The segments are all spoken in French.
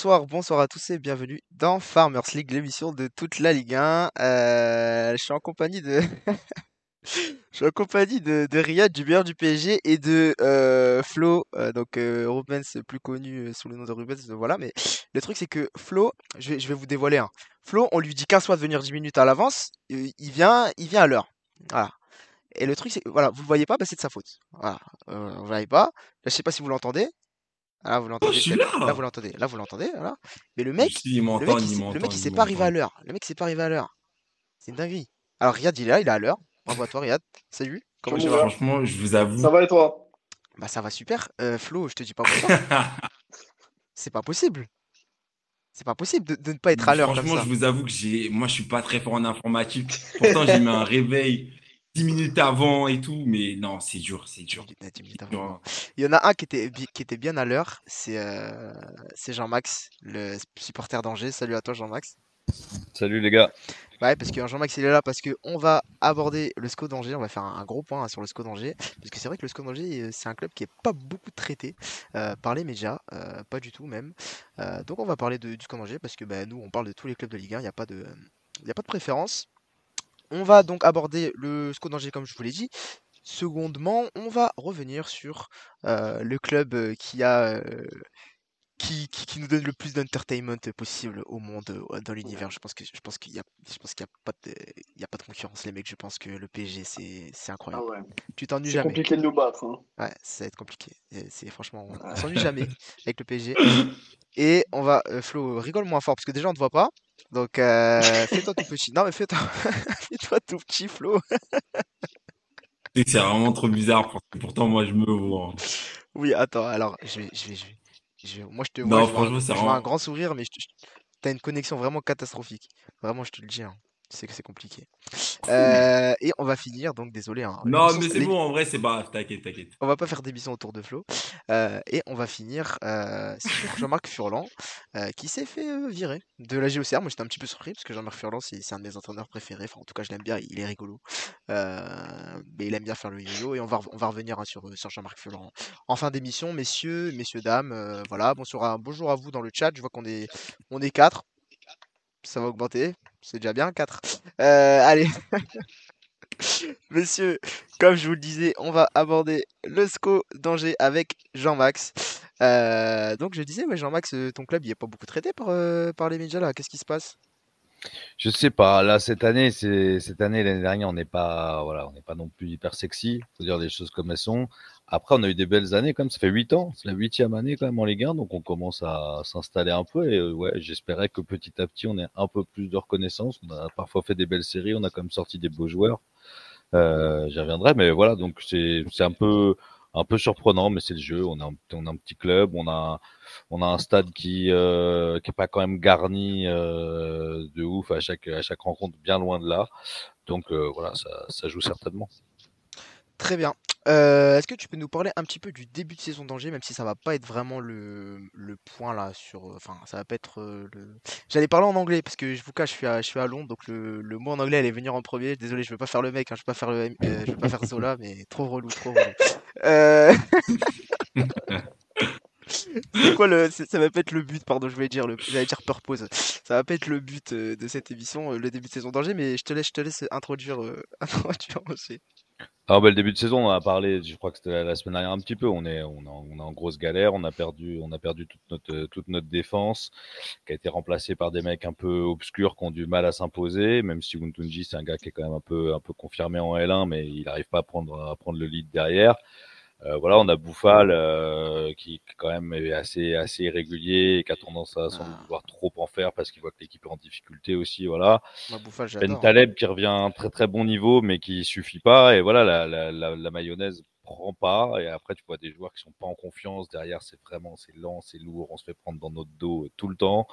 Bonsoir, bonsoir à tous et bienvenue dans Farmers League, l'émission de toute la Ligue 1. Euh, je suis en compagnie de, je suis en compagnie de, de Riyad, du meilleur du PSG, et de euh, Flo, euh, donc Rubens, plus connu sous le nom de Rubens. Voilà, mais le truc c'est que Flo, je vais, vous dévoiler un. Flo, on lui dit 15 fois de venir 10 minutes à l'avance, il vient, il vient à l'heure. Voilà. Et le truc c'est, voilà, vous le voyez pas, bah, c'est de sa faute. Voilà, vous le voyez pas. Je sais pas si vous l'entendez. Ah, vous Oh, l'entendez peut-être. Là, là. vous l'entendez. Là, vous l'entendez. Voilà. Mais le mec, Si, il le mec, il le mec, il s'est pas arrivé à l'heure. Le mec, il s'est pas arrivé à l'heure. C'est une dinguerie. Alors, Riyad, il est là, il est à l'heure. Bravo à toi, Riyad. Salut. Comment tu vas? va? franchement, je vous Ça avoue. va et toi? Bah, ça va super. Euh, Flo, je te dis pas bonsoir. C'est pas possible. C'est pas possible de, de ne pas être à l'heure comme Franchement, ça. je vous avoue que j'ai, moi, je suis pas très fort en informatique. Pourtant, j'ai mis un réveil 10 minutes avant et tout, mais non, c'est dur, c'est 10 dur. minutes, ouais, 10 minutes C'est avant. dur. Il y en a un qui était, qui était bien à l'heure. C'est euh, c'est Jean-Max, le supporter d'Angers. Salut à toi, Jean-Max. Salut les gars. Ouais, parce que Jean-Max il est là parce que on va aborder le SCO d'Angers, on va faire un, gros point hein, sur le SCO d'Angers, parce que c'est vrai que le SCO d'Angers euh, c'est un club qui est pas beaucoup traité euh, par les médias, euh, pas du tout même. Euh, donc on va parler de, du SCO d'Angers parce que bah, nous on parle de tous les clubs de Ligue 1, il n'y a pas de, il y a pas de préférence. On va donc aborder le SCO d'Angers comme je vous l'ai dit. Secondement, on va revenir sur euh, le club euh, qui a euh, qui, qui, qui nous donne le plus d'entertainment possible au monde, dans l'univers. Je pense que je pense qu'il y a je pense qu'il y a pas de il y a pas de concurrence les mecs. Je pense que le PSG c'est c'est Ah incroyable. ouais. Tu t'ennuies C'est jamais. compliqué de nous battre. Hein. Ouais, ça va être compliqué. C'est franchement on, s'ennuie jamais avec le PSG. Et on va euh, Flo rigole moins fort parce que déjà on te voit pas. Donc euh, fais-toi tout petit. Non mais fais-toi fais-toi tout petit Flo. C'est vraiment trop bizarre, parce que pourtant, moi, je me vois. Oui, attends, alors je vais je vais je vais, je vais- moi je te vois, Non, je vois franchement, c'est je vois un grand sourire mais je te- je- t'as une connexion vraiment catastrophique. Vraiment, je te le dis hein. Tu sais que c'est compliqué. Euh, et on va finir, donc désolé, hein, Non, mais c'est- c'est bon, en vrai, c'est pas. T'inquiète, t'inquiète. on va pas faire d'émission autour de Flo. Euh, et on va finir euh, sur Jean-Marc Furlan, euh, qui s'est fait euh, virer de la JOCR. Moi, j'étais un petit peu surpris, parce que Jean-Marc Furlan, c'est c'est un de mes entraîneurs préférés. Enfin, en tout cas, je l'aime bien, il est rigolo. Euh, mais il aime bien faire le yo-yo. Et on va, on va revenir hein, sur, sur Jean-Marc Furlan en fin d'émission. Messieurs, messieurs, dames, euh, voilà. Bonsoir à, bonjour à vous dans le chat. Je vois qu'on est, on est quatre. Ça va augmenter. C'est déjà bien, 4. allez. Messieurs, comme je vous le disais, on va aborder le SCO d'Angers avec Jean-Max. Euh, donc je disais, ouais, Jean-Max, euh, ton club, il est pas beaucoup traité euh, par les médias là. Qu'est-ce qui se passe? Je sais pas. Là cette année, cette année l'année dernière, on n'est pas voilà, on n'est pas non plus hyper sexy. Faut dire les choses comme elles sont. Après, on a eu des belles années quand même. Ça fait huit ans. C'est la huitième année quand même en Ligue 1, donc on commence à s'installer un peu. Et euh, ouais, j'espérais que petit à petit, on ait un peu plus de reconnaissance. On a parfois fait des belles séries. On a quand même sorti des beaux joueurs. Euh, J'y reviendrai, mais voilà. Donc c'est un peu un peu surprenant, mais c'est le jeu. On a un, on a un petit club. On a on a un stade qui euh, pas quand même garni euh, de ouf à chaque à chaque rencontre, bien loin de là. Donc euh, voilà, ça, ça joue certainement. Très bien. Euh, est-ce que tu peux nous parler un petit peu du début de saison d'Angers, même si ça va pas être vraiment le, le point là sur. Enfin, ça va pas être. J'allais parler en anglais parce que je vous cache, je suis à, je suis à Londres, donc le, le mot en anglais allait venir en premier. Désolé, je veux pas faire le mec, hein, je veux pas faire le, je veux pas faire Zola, mais trop relou, trop relou. Euh, C'est quoi le. Ça va pas être le but, pardon, je voulais dire le. J'allais dire purpose. Ça va pas être le but euh, de cette émission, euh, le début de saison d'Angers, mais je te laisse, je te laisse introduire, euh, introduire Angers. Alors, bah, le début de saison, on en a parlé, je crois que c'était la, semaine dernière un petit peu. On est, on on est en grosse galère. On a perdu, on a perdu toute notre, euh, toute notre défense, qui a été remplacée par des mecs un peu obscurs qui ont du mal à s'imposer. Même si Wuntunji, c'est un gars qui est quand même un peu, un peu confirmé en L1, mais il n'arrive pas à prendre, à prendre le lead derrière. Euh, voilà, on a Bouffal euh, qui quand même est assez, assez irrégulier et qui a tendance à sans Ah. vouloir trop en faire parce qu'il voit que l'équipe est en difficulté aussi. Voilà. Moi, Bouffal, Ben hein. Taleb qui revient à un très très bon niveau, mais qui suffit pas. Et voilà, la, la, la, la mayonnaise prend pas. Et après, tu vois des joueurs qui sont pas en confiance. Derrière, c'est vraiment c'est lent, c'est lourd. On se fait prendre dans notre dos euh, tout le temps.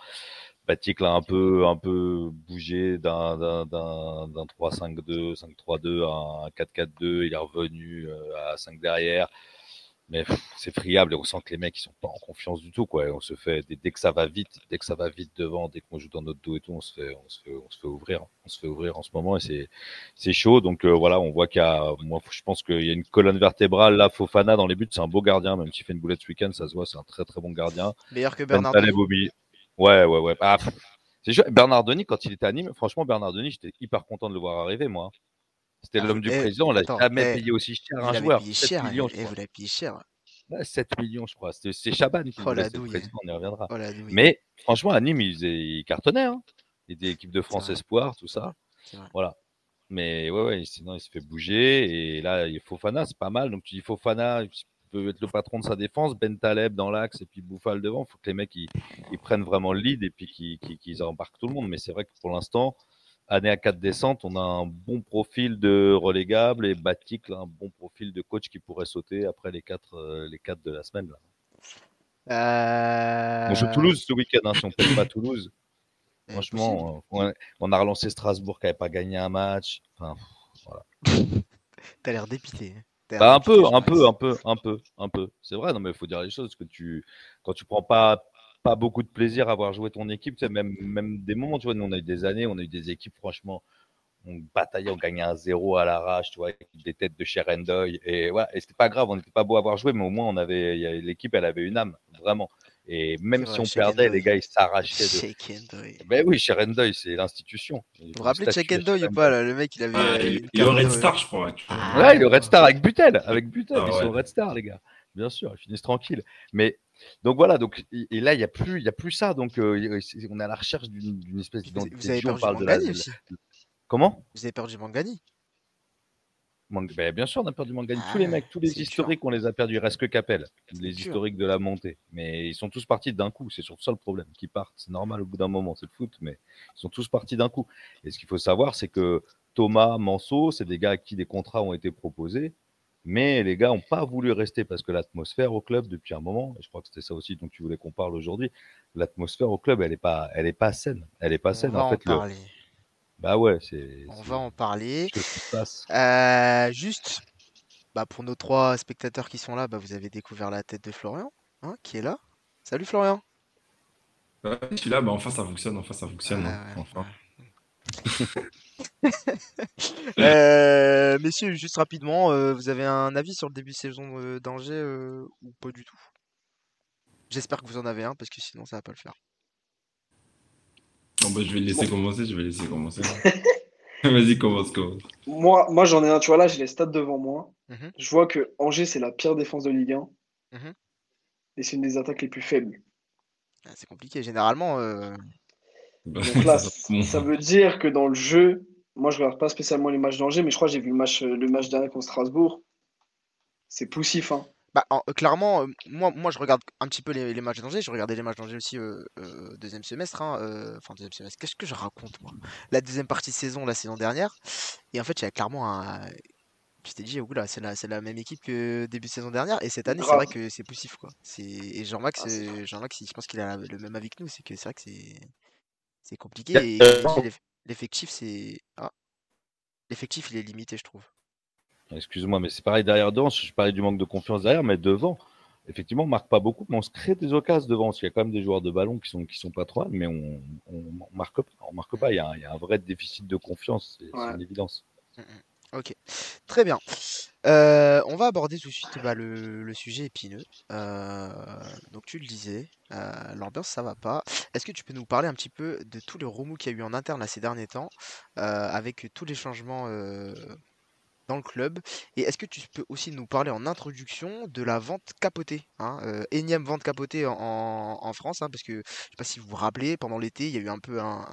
Batik l'a un peu un peu bougé d'un d'un d'un d'un 3-5-2, 5-3-2 à un 4-4-2. Il est revenu euh, à 5 derrière. mais c'est friable et on sent que les mecs ils sont pas en confiance du tout quoi. on se fait dès, que ça va vite, dès que ça va vite devant, dès qu'on joue dans notre dos et tout, on se fait on se fait, on se fait ouvrir, on se fait ouvrir en ce moment et c'est c'est chaud. Donc euh, voilà, on voit qu'il y a moi je pense qu'il y a une colonne vertébrale là. Fofana dans les buts, c'est un beau gardien, même s'il fait une boulette ce week-end, ça se voit, c'est un très très bon gardien. Meilleur que Bernard. Ouais ouais ouais. Ah, c'est Bernard Denis quand il était à Nîmes, franchement Bernard Denis, j'étais hyper content de le voir arriver moi. C'était ah, l'homme du eh, président, on l'a jamais payé aussi cher un joueur. Payé cher, millions, et vous l'avez payé cher. 7 millions, je crois. C'est Chaban qui oh, le président, on y reviendra. Oh, Mais franchement, à Nîmes, il, cartonnait. Hein. Il était équipe de France Espoir, tout ça. Voilà. Mais ouais, ouais, sinon il se fait bouger. Et là, il Fofana, c'est pas mal. Donc tu dis Fofana, il peut être le patron de sa défense, Ben Taleb dans l'axe et puis Bouffal devant. Il faut que les mecs ils, prennent vraiment le lead et puis qu'ils embarquent tout le monde. Mais c'est vrai que pour l'instant, année à 4 descentes, on a un bon profil de relégable et Batik, un bon profil de coach qui pourrait sauter après les 4 euh, les quatre de la semaine. Là. On joue Toulouse ce week-end, hein, si on ne paye pas Toulouse. Franchement, on, a relancé Strasbourg qui n'avait pas gagné un match. Enfin, voilà. T'as l'air dépité. Hein. Bah, un peu, un peu, un peu, un peu, un peu. C'est vrai, non mais il faut dire les choses que tu, quand tu prends pas pas beaucoup de plaisir à voir jouer ton équipe. même, même des moments, tu vois, nous, on a eu des années, on a eu des équipes, franchement, on bataillait, on gagnait un zéro à l'arrache, tu vois, des têtes de Sherendoy. Et voilà, et c'était pas grave, on n'était pas beau à avoir joué, mais au moins, on avait, l'équipe, elle avait une âme, vraiment. Et même si on perdait, les gars, ils s'arrachaient. De... Ben oui, Sherendoy, c'est l'institution. Vous vous rappelez de Sherendoy ou pas, là, le mec, il avait. Ah, il, est au Red Star, je crois. ouais, il est au Red Star avec Butel, avec Butel, ah ils sont au Red Star, les gars. Bien sûr, ils finissent tranquilles. Mais donc voilà, donc, et, là, il n'y a, plus, y a plus ça. Donc, euh, on est à la recherche d'une espèce d'identité. Vous avez perdu Mangani aussi. Comment? Vous avez perdu Mangani ben, Bien sûr, on a perdu Mangani. tous les ah, mecs, tous les historiques, on les a perdus. Il reste que Capel, les historiques de la montée. Mais ils sont tous partis d'un coup. C'est surtout ça le problème. Qui partent. C'est normal au bout d'un moment, c'est le foot, mais ils sont tous partis d'un coup. Et ce qu'il faut savoir, c'est que Thomas, Manso, c'est des gars à qui des contrats ont été proposés. Mais les gars n'ont pas voulu rester parce que l'atmosphère au club depuis un moment, et je crois que c'était ça aussi dont tu voulais qu'on parle aujourd'hui, l'atmosphère au club, elle n'est pas, elle est pas saine. Elle est pas saine. en, fait, parler. Bah ouais, c'est. On va en parler. Euh, juste, bah pour nos trois spectateurs qui sont là, bah vous avez découvert la tête de Florian, hein, qui est là. Salut Florian. je suis là, bah enfin ça fonctionne, enfin ça fonctionne. Hein, enfin. Euh, messieurs, juste rapidement, euh, vous avez un avis sur le début de saison euh, d'Angers ou pas du tout? J'espère que vous en avez un parce que sinon ça va pas le faire. Bah, je vais le laisser commencer, je vais laisser commencer. Vas-y, commence, commence. Moi, moi j'en ai un, tu vois là, j'ai les stats devant moi. Mhm. Je vois que Angers, c'est la pire défense de Ligue 1. Mhm. Et c'est une des attaques les plus faibles. Ah, c'est compliqué. Généralement, bah, Donc là, ça veut dire que dans le jeu, moi je regarde pas spécialement les matchs d'Angers, mais je crois que j'ai vu le match, euh, le match dernier contre Strasbourg. C'est poussif. Hein. Bah, euh, clairement, euh, moi, moi je regarde un petit peu les, matchs d'Angers. Je regardais les matchs d'Angers aussi deuxième semestre. Hein, enfin, deuxième semestre. Qu'est-ce que je raconte, moi? La deuxième partie de saison, la saison dernière. Et en fait, il y a clairement un. Je t'ai dit, là, c'est la, la, même équipe que début de saison dernière. Et cette année, c'est vrai que c'est poussif. Quoi. Et Jean-Max, ah, Jean je pense qu'il a le même avis que nous. C'est que c'est vrai que c'est c'est compliqué. Et l'effectif, c'est. Ah. L'effectif, il est limité, je trouve. Excuse-moi, mais c'est pareil derrière devant. Je parlais du manque de confiance derrière, mais devant, effectivement, on marque pas beaucoup, mais on se crée des occasions devant. Il y a quand même des joueurs de ballon qui sont, qui sont pas trop mais on, on, marque pas. On marque pas. Il y, a, il y a un vrai déficit de confiance, c'est une évidence. Mmh, mmh. Ok, très bien. Euh, on va aborder tout de suite bah, le, sujet épineux. Euh, donc tu le disais, euh, l'ambiance ça va pas. Est-ce que tu peux nous parler un petit peu de tous les remous qu'il y a eu en interne ces derniers temps, avec tous les changements dans le club Et est-ce que tu peux aussi nous parler en introduction de la vente capotée hein, Énième vente capotée en, France, hein, parce que je sais pas si vous vous rappelez, pendant l'été, il y a eu un peu un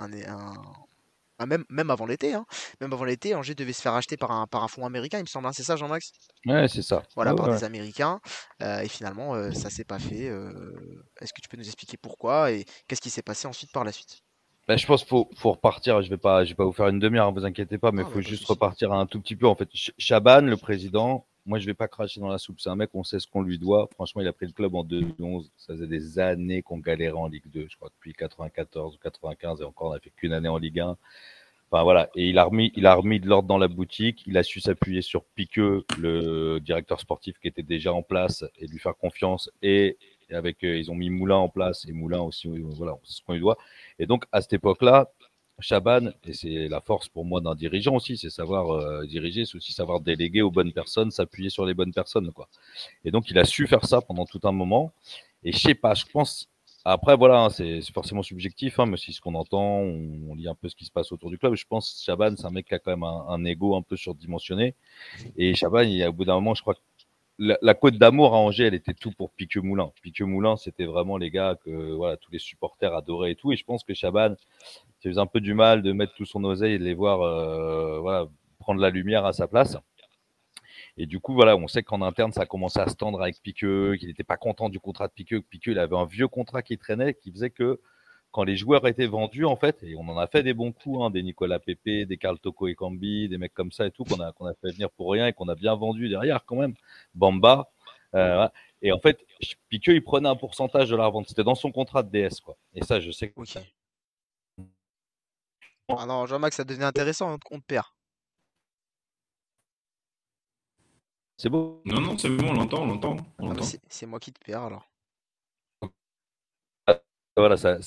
ah, même, même avant l'été, hein. même avant l'été, Angers devait se faire acheter par un, par un fonds américain, il me semble, hein. c'est ça Jean-Max? Ouais, c'est ça. Voilà, par des Américains. Euh, et finalement, euh, ça s'est pas fait. Euh, est-ce que tu peux nous expliquer pourquoi et qu'est-ce qui s'est passé ensuite par la suite? Bah, je pense qu'il faut, faut, repartir. Je vais pas, je vais pas vous faire une demi-heure, ne vous inquiétez pas, mais il faut juste repartir un tout petit peu. En fait, Chaban, le président, moi je vais pas cracher dans la soupe. C'est un mec, on sait ce qu'on lui doit. Franchement, il a pris le club en 2011. Ça faisait des années qu'on galérait en Ligue 2. Je crois depuis 94 ou 95 et encore on n'a fait qu'une année en Ligue 1 Enfin voilà, et il a remis, il a remis de l'ordre dans la boutique. Il a su s'appuyer sur Piqueux, le directeur sportif qui était déjà en place, et lui faire confiance. Et, avec, ils ont mis Moulin en place et Moulin aussi, voilà, c'est ce qu'on lui doit. Et donc à cette époque-là, Chaban, et c'est la force pour moi d'un dirigeant aussi, c'est savoir euh, diriger, c'est aussi savoir déléguer aux bonnes personnes, s'appuyer sur les bonnes personnes, quoi. Et donc il a su faire ça pendant tout un moment. Et je sais pas, je pense. Après voilà, hein, c'est forcément subjectif, hein, mais si ce qu'on entend, on, lit un peu ce qui se passe autour du club. Je pense Chaban, c'est un mec qui a quand même un, un ego un peu surdimensionné. Et Chaban, au bout d'un moment, je crois que la, côte d'amour à Angers, elle était tout pour Piqueux Moulin. Piqueux Moulin, c'était vraiment les gars que voilà, tous les supporters adoraient et tout. Et je pense que Chaban, ça faisait un peu du mal de mettre tout son oseille et de les voir euh, voilà, prendre la lumière à sa place. Et du coup, voilà, on sait qu'en interne, ça a commencé à se tendre avec Piqueux, qu'il n'était pas content du contrat de Piqueux, que Piqueux, il avait un vieux contrat qui traînait, qui faisait que quand les joueurs étaient vendus, en fait, et on en a fait des bons coups, hein, des Nicolas Pepe, des Carl Toko et Cambi, des mecs comme ça et tout, qu'on a, qu'on a fait venir pour rien et qu'on a bien vendu derrière quand même. Bamba. Euh, et en fait, Piqueux, il prenait un pourcentage de la revente. C'était dans son contrat de DS, quoi. Et ça, je sais que. Ah non, Jean-Max, ça devient intéressant, on te perd. C'est beau Non, non, c'est bon, on l'entend, on l'entend. C'est moi qui te perds alors voilà, ça,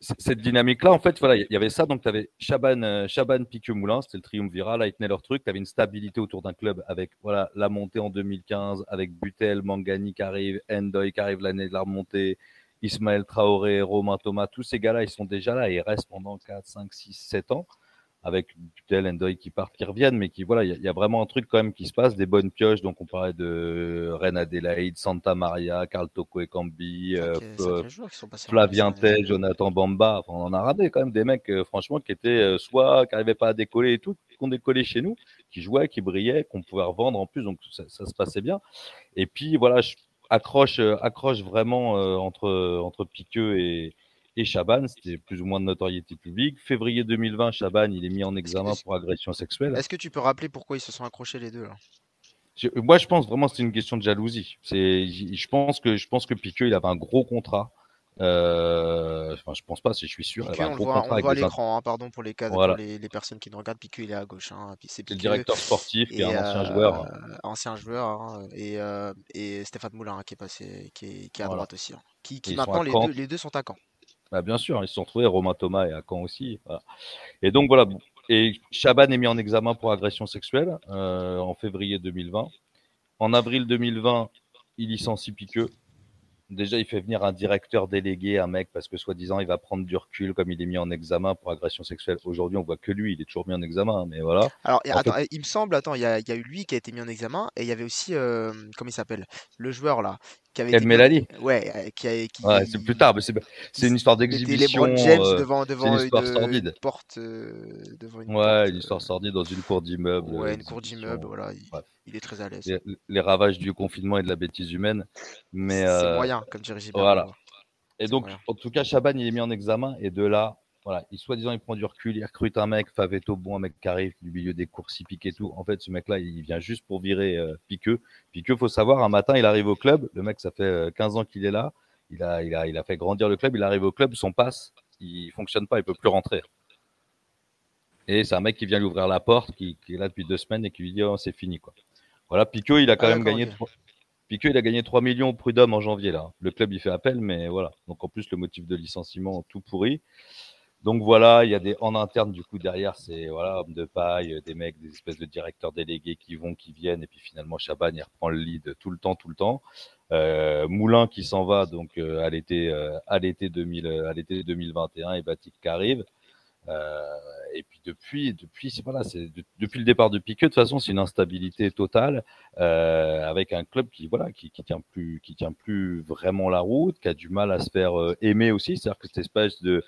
cette dynamique-là, en fait, voilà, il y avait ça. Donc, tu avais Chaban, euh, Chaban Piqueux Moulin, c'était le triumvirat. Là, ils tenaient leur truc. Tu avais une stabilité autour d'un club avec voilà, la montée en 2015, avec Butel, Mangani qui arrive, Endoy qui arrive l'année de la remontée, Ismaël Traoré, Romain Thomas. Tous ces gars-là, ils sont déjà là et ils restent pendant 4, 5, 6, 7 ans avec Butel, Endoy qui partent, qui reviennent, mais qui voilà, il y, a vraiment un truc quand même qui se passe, des bonnes pioches. Donc on parlait de Reine Adélaïde, Santa Maria, Carl Toko et Cambi, euh, Flavien Tej, Jonathan Bamba. on en a radé quand même des mecs, euh, franchement, qui étaient euh, soit qui n'arrivaient pas à décoller et tout, qui ont décollé chez nous, qui jouaient, qui brillaient, qu'on pouvait revendre en plus, donc ça, se passait bien. Et puis voilà, je accroche, accroche vraiment entre entre Piqueux et et Chaban, c'était plus ou moins de notoriété publique. Février 2020, Chaban, il est mis en examen pour agression sexuelle. Est-ce que tu peux rappeler pourquoi ils se sont accrochés les deux là? Moi, je pense vraiment que c'est une question de jalousie. C'est, je pense que je pense que Piqueux, il avait un gros contrat. Euh, enfin, je pense pas, si je suis sûr. Piqueux, on, le voit, on voit à l'écran, hein, pardon pour les cas, pour les, personnes qui nous regardent. Piqueux, il est à gauche. Hein, c'est le directeur sportif, qui est un ancien joueur. Euh, ancien joueur, hein, et, euh, et Stéphane Moulin qui est passé, qui est, qui est à droite aussi. Qui, qui maintenant les deux, les deux sont à Caen. Bah, bien sûr, ils se sont retrouvés, Romain Thomas et à Caen aussi. Et donc voilà, et Chaban est mis en examen pour agression sexuelle euh, en février 2020. En avril 2020, il licencie Piqueux Déjà, il fait venir un directeur délégué, un mec, parce que soi-disant, il va prendre du recul, comme il est mis en examen pour agression sexuelle. Aujourd'hui, on voit que lui, il est toujours mis en examen, mais voilà. Alors, attends, il me semble, attends, il y, a, eu lui qui a été mis en examen, et il y avait aussi, euh, comment il s'appelle, le joueur là, qui avait. Ouais, euh, qui a. Qui... Ouais, c'est plus tard, mais c'est une histoire d'exhibition. Les James euh, devant, devant une, histoire porte. devant une ouais, une histoire sordide dans une cour d'immeuble. Ouais, une cour d'immeuble, voilà. Il est très à l'aise. Les, ravages du confinement et de la bêtise humaine. Mais, c'est euh, moyen, comme dirait Gilbert. Voilà. Et donc, en tout cas, Chaban, il est mis en examen. Et de là, voilà, il soi-disant, il prend du recul, il recrute un mec, Faveto, bon, un mec qui arrive du milieu des courses, il pique et tout. En fait, ce mec-là, il vient juste pour virer euh, Piqueux. Piqueux, faut savoir, un matin, il arrive au club. Le mec, ça fait 15 euh, ans qu'il est là. Il a, il, a, il a fait grandir le club. Il arrive au club, son passe, il fonctionne pas, il peut plus rentrer. Et c'est un mec qui vient lui ouvrir la porte, qui, qui, est là depuis deux semaines et qui lui dit oh, c'est fini quoi. Voilà, Piqueux, il a quand ah, même gagné. 3... il a gagné 3 millions au prud'homme en janvier là. Le club il fait appel, mais voilà. Donc en plus le motif de licenciement tout pourri. Donc voilà, il y a des en interne du coup derrière, c'est voilà homme de paille, des mecs, des espèces de directeurs délégués qui vont, qui viennent, et puis finalement Chaban il reprend le lead tout le temps, tout le temps. Euh, Moulin qui s'en va donc euh, à l'été, euh, à l'été 2000, à l'été 2021 et Batik qui arrive. Et puis depuis, depuis, c'est voilà, c'est depuis le départ de Piquet, de toute façon, c'est une instabilité totale avec un club qui voilà, qui, qui tient plus, qui tient plus vraiment la route, qui a du mal à se faire aimer aussi. C'est-à-dire que cette espèce de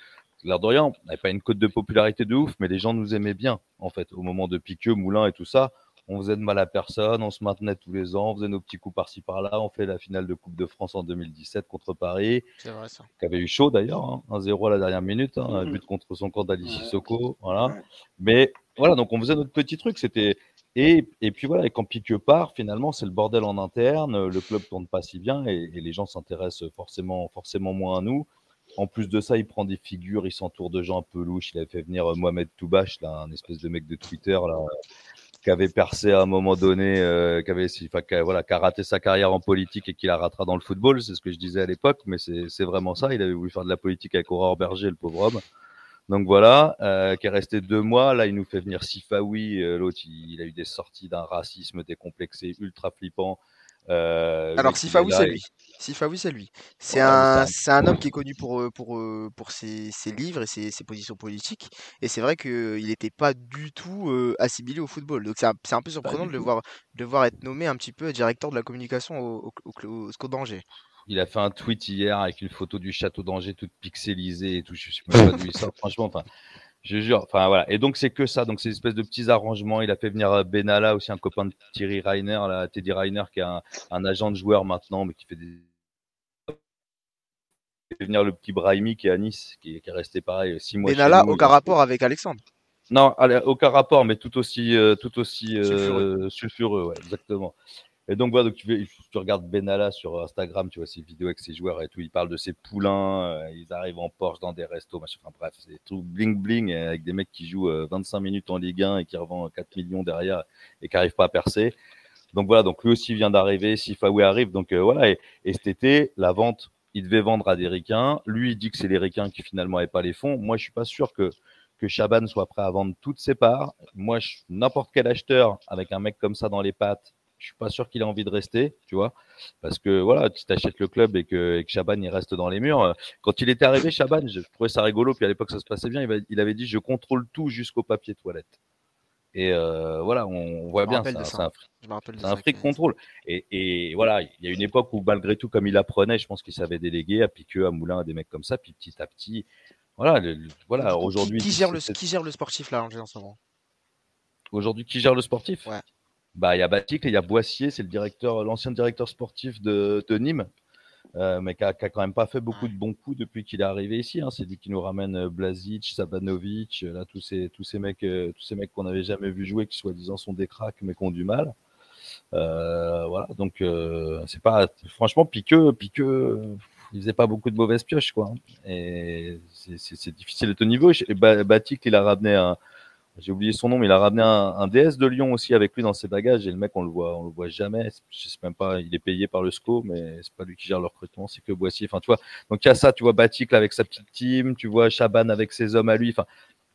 l'air d'Orient n'avait pas une cote de popularité de ouf, mais les gens nous aimaient bien en fait au moment de Piquet, Moulin et tout ça on faisait de mal à personne, on se maintenait tous les ans, on faisait nos petits coups par-ci par-là, on fait la finale de Coupe de France en 2017 contre Paris, c'est vrai ça. qui avait eu chaud d'ailleurs, hein, 1-0 à la dernière minute, hein, un but contre son camp d'Ali Sissoko, voilà. Mais voilà, donc on faisait notre petit truc, c'était et, et puis voilà, et quand Piqueux part, finalement, c'est le bordel en interne, le club tourne pas si bien et, les gens s'intéressent forcément, forcément moins à nous. En plus de ça, il prend des figures, il s'entoure de gens un peu louches. Il a fait venir Mohamed Toubache, là, un espèce de mec de Twitter, là, qui avait percé à un moment donné, euh, qui avait, enfin, voilà, qui a raté sa carrière en politique et qui la ratera dans le football. C'est ce que je disais à l'époque, mais c'est vraiment ça. Il avait voulu faire de la politique avec Aurore Berger, le pauvre homme. Donc voilà, euh, qui est resté deux mois. Là, il nous fait venir Sifawi. Euh, L'autre, il, a eu des sorties d'un racisme décomplexé ultra flippant. Euh, Alors Sifawi, c'est lui. Sifawi, c'est lui. C'est un, un, homme qui est connu pour, pour, pour ses, ses livres et ses, ses, positions politiques. Et c'est vrai qu'il n'était pas du tout assimilé au football. Donc c'est un, un, peu surprenant de le, voir, de voir être nommé un petit peu directeur de la communication au, au, au, SCO d'Angers. Il a fait un tweet hier avec une photo du château d'Angers toute pixelisée et tout. Je sais pas d'où il sort. Franchement, enfin, je jure. Enfin voilà. Et donc c'est que ça. Donc c'est une espèce de petits arrangements. Il a fait venir euh, Benalla aussi un copain de Thierry Reiner, là, Teddy Reiner, qui est un, un, agent de joueur maintenant, mais qui fait des. Venir le petit Brahimi qui est à Nice, qui, qui est resté pareil six mois. Benalla, aucun rapport avec Alexandre. Non, aucun rapport, mais tout aussi, euh, tout aussi euh, sulfureux. ouais, exactement. Et donc, voilà, donc tu, tu, regardes Benalla sur Instagram, tu vois ses vidéos avec ses joueurs et tout. Il parle de ses poulains, euh, ils arrivent en Porsche dans des restos, machin. Enfin bref, c'est tout bling bling avec des mecs qui jouent 25 euh, minutes en Ligue 1 et qui revendent 4 millions derrière et qui n'arrivent pas à percer. Donc voilà, donc lui aussi vient d'arriver, Sifawi arrive. Donc euh, voilà, et, et, cet été, la vente, il devait vendre à des ricains. Lui, il dit que c'est les ricains qui finalement n'avaient pas les fonds. Moi, je suis pas sûr que que Chaban soit prêt à vendre toutes ses parts. Moi, n'importe quel acheteur avec un mec comme ça dans les pattes je suis pas sûr qu'il ait envie de rester, tu vois, parce que voilà, tu t'achètes le club et que, Chaban il reste dans les murs. Quand il était arrivé, Chaban, je trouvais ça rigolo, puis à l'époque ça se passait bien. Il avait dit je contrôle tout jusqu'au papier toilette. Et euh, voilà, on, voit bien, c'est un, un fric contrôle. Et, et, voilà, il y a une époque où malgré tout, comme il apprenait, je pense qu'il savait déléguer à Piqueux, à Moulin, à des mecs comme ça, puis petit à petit, voilà, voilà. Aujourd'hui, qui, gère le qui gère le sportif là en ce moment? Aujourd'hui, qui gère le sportif? Ouais. Bah, il y a Batik, il y a Boissier, c'est le directeur, l'ancien directeur sportif de, de Nîmes, euh, mais qui a, qui a, quand même pas fait beaucoup de bons coups depuis qu'il est arrivé ici. Hein. C'est lui qui nous ramène euh, Blazic, Sabanovic, euh, là tous ces tous ces mecs, euh, tous ces mecs qu'on n'avait jamais vu jouer, qui soi-disant sont des cracks mais qui ont du mal. Euh, voilà, donc euh, c'est pas franchement Piqueux, Piqueux, il faisait pas beaucoup de mauvaises pioches quoi. Hein. Et c'est difficile de ton niveau. Et Batik, il a ramené un j'ai oublié son nom, mais il a ramené un, DS de Lyon aussi avec lui dans ses bagages. Et le mec, on le voit, on le voit jamais. Je sais même pas, il est payé par le SCO, mais c'est pas lui qui gère le recrutement, c'est que Boissier. Enfin, tu vois. Donc il y a ça, tu vois, Batik avec sa petite team, tu vois Chaban avec ses hommes à lui. Enfin,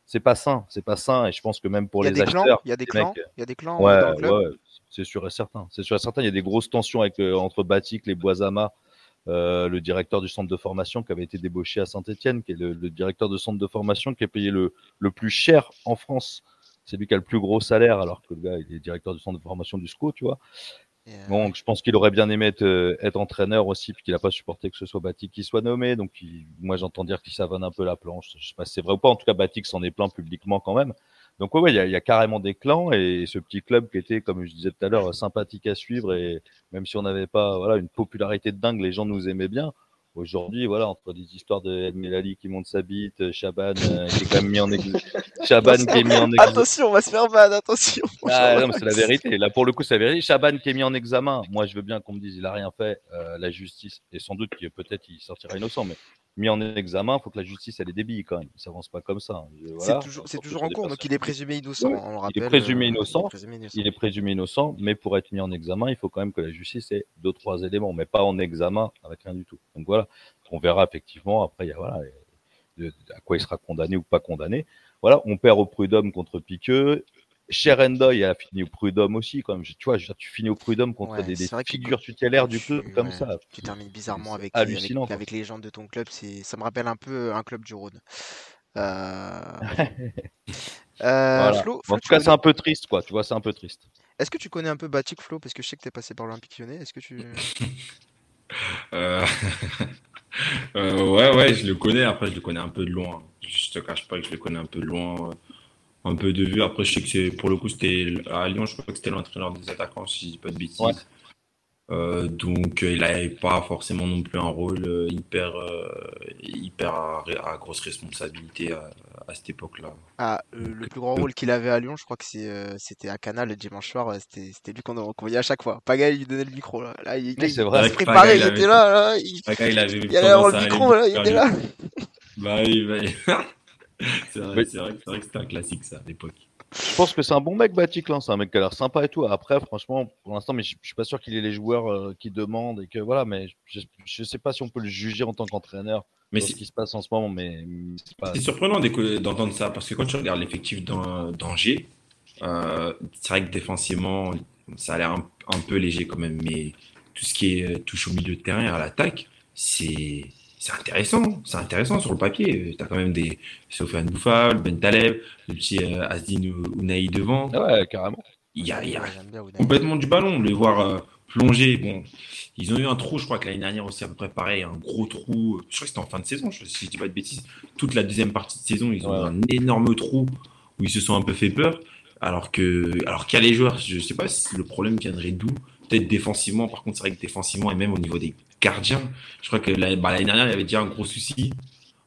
c'est pas sain, c'est pas sain. Et je pense que même pour les acheteurs, il y a des clans, il y a des clans. Ouais, ouais, c'est sûr et certain. C'est sûr et certain. Il y a des grosses tensions avec euh, entre Batik, les Boisama euh, le directeur du centre de formation qui avait été débauché à Saint-Etienne, qui est le, directeur de centre de formation qui est payé le, le plus cher en France. C'est lui qui a le plus gros salaire, alors que le gars, il est directeur du centre de formation du SCO, tu vois. Donc, je pense qu'il aurait bien aimé être, euh, être entraîneur aussi, puis qu'il n'a pas supporté que ce soit Batik qui soit nommé. Donc, moi, j'entends dire qu'il savonne un peu la planche. Je sais pas si c'est vrai ou pas. En tout cas, Batik s'en est plein publiquement quand même. Donc, ouais, il y, a, y, a, carrément des clans et ce petit club qui était, comme je disais tout à l'heure, sympathique à suivre et même si on n'avait pas, voilà, une popularité de dingue, les gens nous aimaient bien. Aujourd'hui, voilà, entre des histoires de El Melali qui monte sa bite, Chaban euh, qui est quand même mis en examen. Chaban qui est mis en examen. Attention, on va se faire mal, attention. Ah, non, c'est la vérité. Là, pour le coup, c'est la vérité. Chaban qui est mis en examen. Moi, je veux bien qu'on me dise, il a rien fait. Euh, la justice, et sans doute qu'il peut-être il sortira innocent, mais mis en examen, il faut que la justice elle est débile quand même. Ça avance pas comme ça. Voilà. C'est toujours, en cours, donc il est présumé innocent. On rappelle, il, est présumé innocent, il est présumé innocent, mais pour être mis en examen, il faut quand même que la justice ait deux trois éléments, mais pas en examen avec rien du tout. Donc voilà, on verra effectivement après. Il y a voilà à quoi il sera condamné ou pas condamné. Voilà, on perd au prud'homme contre Piqueux. Sherendoy a fini au prud'homme aussi, quand même. Tu vois, tu finis au prud'homme contre des, figures tutélaires du club comme ça. Tu termines bizarrement avec, avec, avec, les gens de ton club. Ça me rappelle un peu un club du Rhône. Euh... euh, Flo, en tout cas, c'est un peu triste, quoi. Tu vois, c'est un peu triste. Est-ce que tu connais un peu Batik Flo? Parce que je sais que tu es passé par l'Olympique lyonnais. Est-ce que tu. euh... euh... ouais, ouais, je le connais. Après, je le connais un peu de loin. Je te cache pas que je le connais un peu de loin un peu de vue. Après, je sais que c'est pour le coup, c'était à Lyon, je crois que c'était l'entraîneur des attaquants, si je dis pas de bêtises. Euh, donc il n'avait pas forcément non plus un rôle hyper, hyper à, grosse responsabilité à, cette époque-là. Ah, le plus grand rôle qu'il avait à Lyon, je crois que c'était à Canal le dimanche soir, c'était lui qu'on voyait à chaque fois. Paga, il lui donnait le micro. Là, là il, il, vrai. se préparait, il, était là. il, il, avait il le micro, là, il était là. Bah oui, bah... c'est vrai, vrai, vrai, que c'était un classique ça à l'époque. Je pense que c'est un bon mec, Batik, c'est un mec qui a l'air sympa et tout. Après, franchement, pour l'instant, mais je, suis pas sûr qu'il ait les joueurs euh, qui demandent et que voilà, mais je, je sais pas si on peut le juger en tant qu'entraîneur. Mais c'est ce qui se passe en ce moment, mais c'est pas... surprenant d'entendre ça parce que quand tu regardes l'effectif d'Angers, euh, c'est vrai que défensivement, ça a l'air un, peu léger quand même, mais tout ce qui est touche au milieu de terrain et à l'attaque, c'est c'est intéressant, c'est intéressant sur le papier. Tu as quand même des Sofiane Bouffal, Ben Taleb, le petit euh, Asdin Ounaï devant. Ah ouais, carrément. Il y a, il y a complètement du ballon, les voir euh, plonger. Bon, ils ont eu un trou, je crois que l'année dernière aussi à peu près pareil, un gros trou. Je crois que c'était en fin de saison, si je dis pas de bêtises. Toute la deuxième partie de saison, ils ont eu un énorme trou où ils se sont un peu fait peur. Alors que, alors qu'il y a les joueurs, je sais pas si le problème viendrait d'où. Peut-être défensivement, par contre, c'est vrai que défensivement et même au niveau des gardien. Je crois que bah, l'année dernière, il y avait déjà un gros souci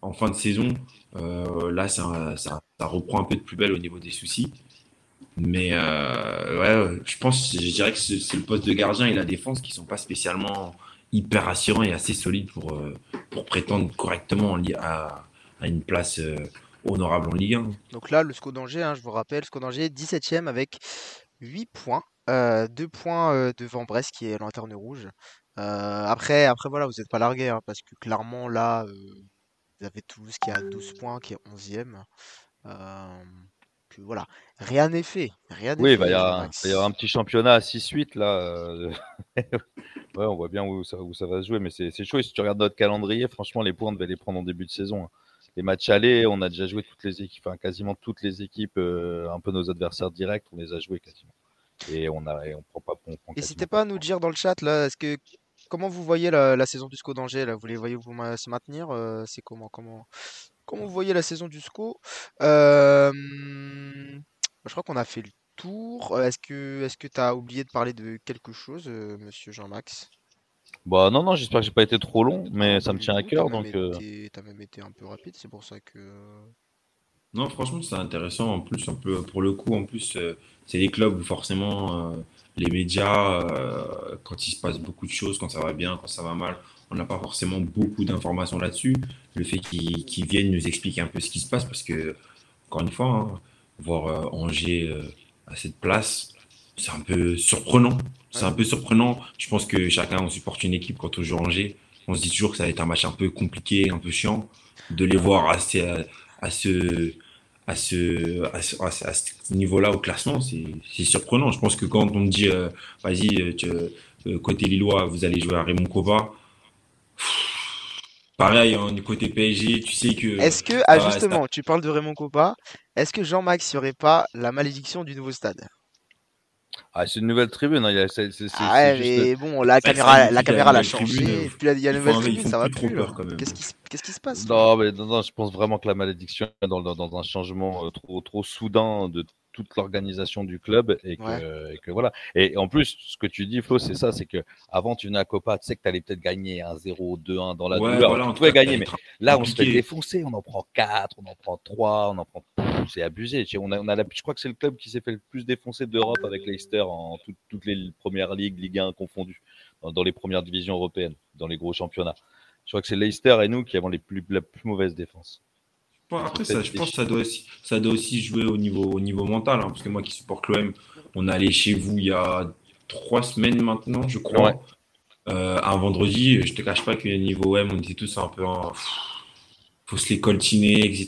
en fin de saison. Euh, là, ça, reprend un peu de plus belle au niveau des soucis. Mais euh, ouais, je pense, je dirais que c'est le poste de gardien et la défense qui sont pas spécialement hyper assurants et assez solides pour, euh, prétendre correctement à, à une place honorable en Ligue 1. Donc là, le SCO d'Angers, hein, je vous rappelle, SCO d'Angers 17ème avec 8 points. 2 points devant Brest qui est lanterne rouge. Après, après, voilà, vous n'êtes pas largué, hein, parce que clairement, là, vous avez Toulouse qui a 12 points, qui est 11e. Euh, que, voilà, rien n'est fait. Rien oui, il va, y avoir un petit championnat à 6-8 là. ouais, on voit bien où ça, où ça va se jouer, mais c'est chaud. Et si tu regardes notre calendrier, franchement, les points, on devait les prendre en début de saison. Hein. Les matchs allés, on a déjà joué toutes les équipes, enfin quasiment toutes les équipes, un peu nos adversaires directs, on les a joués quasiment. Et on a, on prend pas. N'hésitez pas à nous dire dans le chat là, est-ce que comment vous voyez la, saison du SCO d'Angers là? Vous les voyez vous se maintenir? Euh, C'est comment comment comment vous voyez la saison du SCO? Euh, Je crois qu'on a fait le tour. Euh, est-ce que est-ce que tu as oublié de parler de quelque chose, Monsieur Jean-Max? Bah non non, j'espère que j'ai pas été trop long, mais ça me tient à cœur donc. T'as même été un peu rapide, c'est pour ça que. Non, franchement, c'est intéressant. En plus, un peu pour le coup, en plus, c'est des clubs où forcément les médias, euh, quand il se passe beaucoup de choses, quand ça va bien, quand ça va mal, on n'a pas forcément beaucoup d'informations là-dessus. Le fait qu'ils viennent nous expliquer un peu ce qui se passe, parce que, encore une fois, hein, voir euh, Angers euh, à cette place, c'est un peu surprenant. C'est un peu surprenant. Je pense que chacun, on supporte une équipe quand on joue Angers. On se dit toujours que ça va être un match un peu compliqué, un peu chiant. De les voir à, à ce à ce, à ce, niveau-là au classement, c'est surprenant. Je pense que quand on me dit, euh, vas-y, euh, euh, côté Lillois, vous allez jouer à Raymond Koba, pareil, hein, du côté PSG, tu sais que. Est-ce que, ah, justement, tu parles de Raymond Koba, est-ce que Jean-Max n'y aurait pas la malédiction du nouveau stade? Ah, c'est une nouvelle tribune. Hein. c'est, ah ouais, mais bon, la caméra, la caméra l'a changé. Puis il y a une nouvelle tribune, ça va plus. Qu'est-ce qui, qu'est-ce qui se passe non, mais non, non, je pense vraiment que la malédiction est dans, dans, dans un changement euh, trop, trop soudain de toute l'organisation du club et que, et que, voilà. Et en plus, ce que tu dis, Flo, c'est ça, c'est que avant tu venais à Copa, tu sais que tu allais peut-être gagner un 0, 2-1 dans la ouais, douleur. Voilà, gagner, mais là, on se fait défoncer. On en prend 4, on en prend 3, on en prend. C'est abusé. On a, on a je crois que c'est le club qui s'est fait le plus défoncer d'Europe avec Leicester en toutes les premières ligues, Ligue 1 confondues, dans, dans, les premières divisions européennes, dans les gros championnats. Je crois que c'est Leicester et nous qui avons les plus, la plus mauvaise défense après, ça, je pense que ça doit, aussi, ça doit aussi jouer au niveau, au niveau mental. Hein, parce que moi qui supporte l'OM, on est allé chez vous il y a trois semaines maintenant, je crois. Euh, un vendredi, je te cache pas que niveau OM, on était tous un peu. Faut se les coltiner, etc.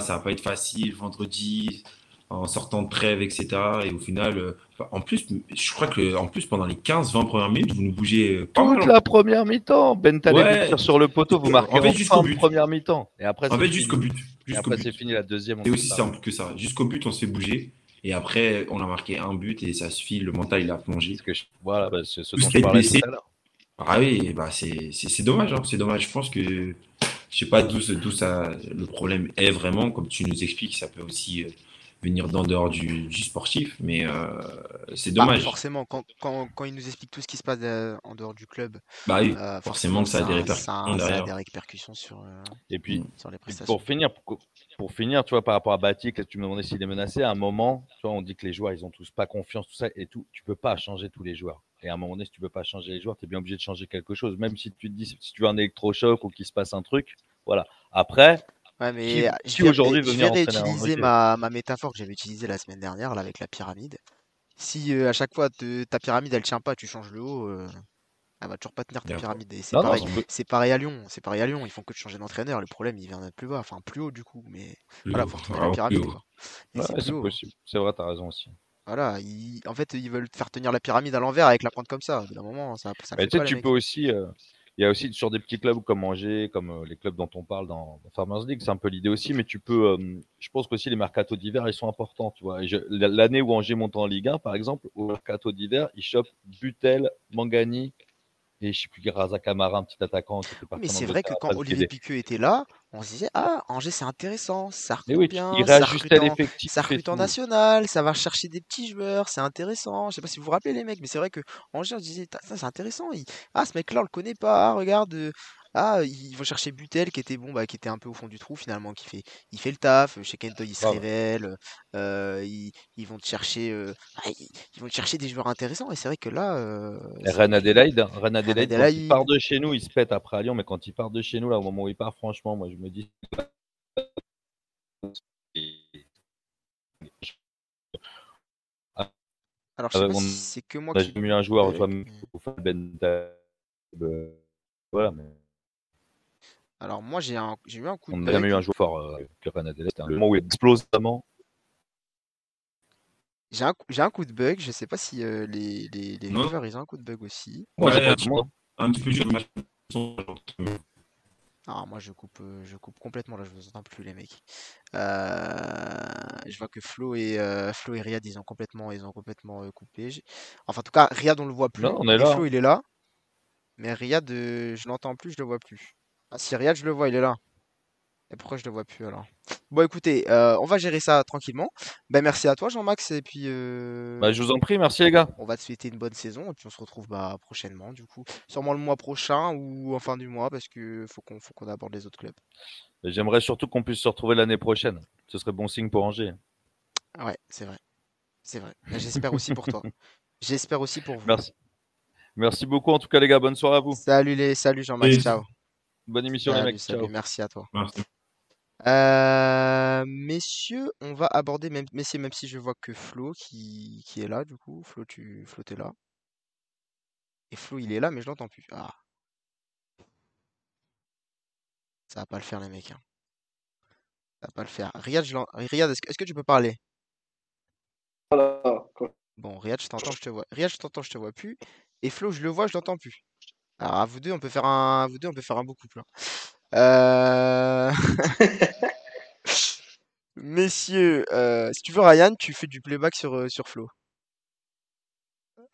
Ça va pas être facile vendredi en sortant de trêve, etc. Et au final, euh, en plus, je crois que en plus pendant les 15-20 premières minutes, vous nous bougez euh, pas Toute la première mi-temps, Ben ouais. sur le poteau, vous marquez en fait, jusqu'au but. première mi-temps. Et après, en fait, jusqu'au but. après, c'est fini la deuxième. C'est aussi simple que ça. Jusqu'au but, on se fait bouger. Et après, on a marqué un but et ça suffit. Le mental, il a plongé. Que je... Voilà, bah, c'est ce dont je parlais tout à l'heure. Ah oui, bah c'est dommage. Hein. C'est dommage. Je pense que je sais pas d'où ça le problème est vraiment. Comme tu nous expliques, ça peut aussi. Venir d'en dehors du, sportif, mais euh, c'est bah, dommage. forcément, quand, quand, quand, il nous explique tout ce qui se passe euh, en dehors du club, bah euh, forcément, que ça a des répercussions, ça, des répercussions sur, Et puis, sur les prestations. Pour finir, pour, finir, tu vois, par rapport à Batik, tu me demandais s'il est menacé. À un moment, tu vois, on dit que les joueurs, ils ont tous pas confiance, tout ça, et tout. Tu peux pas changer tous les joueurs. Et à un moment donné, si tu peux pas changer les joueurs, tu es bien obligé de changer quelque chose. Même si tu te dis, si tu veux un électrochoc ou qu'il se passe un truc, voilà. Après, Ouais, mais je vais, aujourd'hui je vais réutiliser ma, ma, métaphore que j'avais utilisée la semaine dernière là, avec la pyramide. Si euh, à chaque fois ta pyramide elle tient pas, tu changes le haut, euh, elle va toujours pas tenir ta pyramide. c'est pareil, c'est pareil à Lyon, c'est pareil à Lyon. Ils font que de changer d'entraîneur. Le problème il vient d'être plus bas, enfin plus haut du coup, mais voilà, faut tenir la pyramide. c'est possible. C'est vrai, t'as raison aussi. Voilà, en fait ils veulent faire tenir la pyramide à l'envers avec la pointe comme ça. D'un moment, ça, ça tu sais, tu peux aussi. Euh, il y a aussi sur des petits clubs comme Angers, comme euh, les clubs dont on parle dans, Farmers League, c'est un peu l'idée aussi, mais tu peux, euh, je pense qu'aussi les mercatos d'hiver, ils sont importants, tu vois. L'année où Angers monte en Ligue 1, par exemple, au mercato d'hiver, ils chopent Butel, Mangani, et je sais plus, Raza Camara, un petit attaquant. mais c'est vrai que quand Olivier Piqueux était là, on se disait Ah, Angers, c'est intéressant, ça recrute bien, il ça recrute, en, national, ça va chercher des petits joueurs, c'est intéressant. Je sais pas si vous vous rappelez, les mecs, mais c'est vrai que Angers, on se disait c'est intéressant. Ah, ce mec-là, on le connaît pas, regarde. Euh, ah, ils vont chercher Butel qui était bon, bah, qui était un peu au fond du trou finalement, qui fait, il fait le taf. Chez Kento, il se révèle. Euh, ils, ils, vont te chercher, euh, ah, ils, vont chercher des joueurs intéressants. Et c'est vrai que là, euh, Ren Adelaide, Ren Adelaide, quand il part de chez nous, il se pète après à Lyon, mais quand il part de chez nous, là, au moment où il part, franchement, moi, je me dis. Alors, je sais pas si c'est que moi qui. J'ai mis un joueur, toi, Ben. Voilà, mais. Alors moi j'ai un j'ai eu un coup de On n'a jamais eu un joueur fort euh, que C'était un moment où il explose vraiment. J'ai un, coup de bug, je sais pas si euh, les, les, les joueurs ils ont un coup de bug aussi. Ouais, ouais un petit peu ah, moi je coupe, euh, je coupe complètement là, je vous entends plus les mecs. je vois que Flo et Flo et Riyad ils ont complètement, ils ont complètement coupé. Enfin en tout cas Riyad on le voit plus. Non, on est là. Flo il est là. Mais Riyad je l'entends plus, je le vois plus. Ah si Riyad je le vois, il est là. Et pourquoi je le vois plus alors? Bon écoutez, euh, on va gérer ça tranquillement. Ben merci à toi Jean-Max et puis. Euh, bah, je vous en prie, merci les gars. On va te souhaiter une bonne saison et puis on se retrouve bah, prochainement du coup, sûrement le mois prochain ou en fin du mois parce que faut qu'on aborde les autres clubs. J'aimerais surtout qu'on puisse se retrouver l'année prochaine. Ce serait bon signe pour Angers. Ouais, c'est vrai, c'est vrai. J'espère aussi pour toi. J'espère aussi pour vous. Merci. Merci beaucoup en tout cas les gars. Bonne soirée à vous. Salut les, salut Jean-Max. Ciao. Bonne émission, les mecs. Ciao. Merci à toi. Euh, messieurs, on va aborder, même, messieurs, même si je vois que Flo qui, qui est là, du coup. Flo, tu Flo, es là. Et Flo, il est là, mais je l'entends plus. Ah. Ça va pas le faire, les mecs. Hein. Ça va pas le faire. Riyad, est-ce que, est que tu peux parler? Bon, Riyad, je t'entends, je te vois. Riyad, je t'entends, je te vois plus. Et Flo, je le vois, je l'entends plus. Alors à vous deux, on peut faire un, vous deux, on peut faire un beau couple. Hein. Euh, messieurs, euh, si tu veux Ryan, tu fais du playback sur, euh, sur Flo.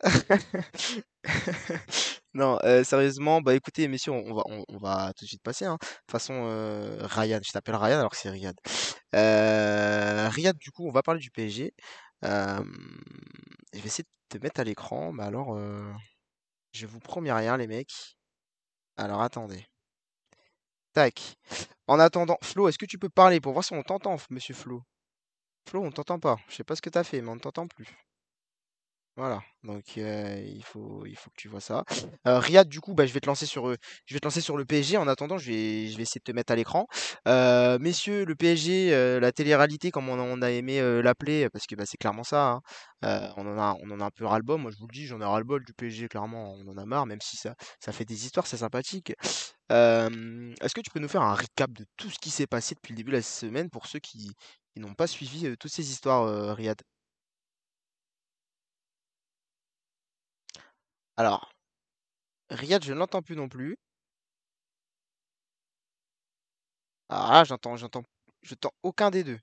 Non, sérieusement, bah écoutez, messieurs, on, va, on, tout de suite passer. hein. De toute façon, Ryan, je t'appelle Ryan alors que c'est Riyad. Riyad, du coup, on va parler du PSG. je vais essayer de te mettre à l'écran, mais alors, je vous promets rien, les mecs. Alors, attendez. Tac. En attendant, Flo, est-ce que tu peux parler pour voir si on t'entend, monsieur Flo? Flo, on t'entend pas. Je sais pas ce que t'as fait, mais on ne t'entend plus. Voilà, donc il, faut, il faut que tu vois ça. Riyad, du coup, bah, je vais te lancer sur, je vais te lancer sur le PSG. En attendant, je vais, je vais essayer de te mettre à l'écran. messieurs, le PSG, la télé-réalité, comme on, a aimé l'appeler, parce que bah, c'est clairement ça. Hein, on, en a, on en a un peu ras-le-bol. Moi, je vous le dis, j'en ai ras-le-bol du PSG, clairement. On en a marre, même si ça, ça fait des histoires, c'est sympathique. Est-ce que tu peux nous faire un recap de tout ce qui s'est passé depuis le début de la semaine pour ceux qui, qui n'ont pas suivi toutes ces histoires, Riyad? Alors, Riyad, je ne l'entends plus non plus. Ah là, j'entends, j'entends, je t'entends aucun des deux.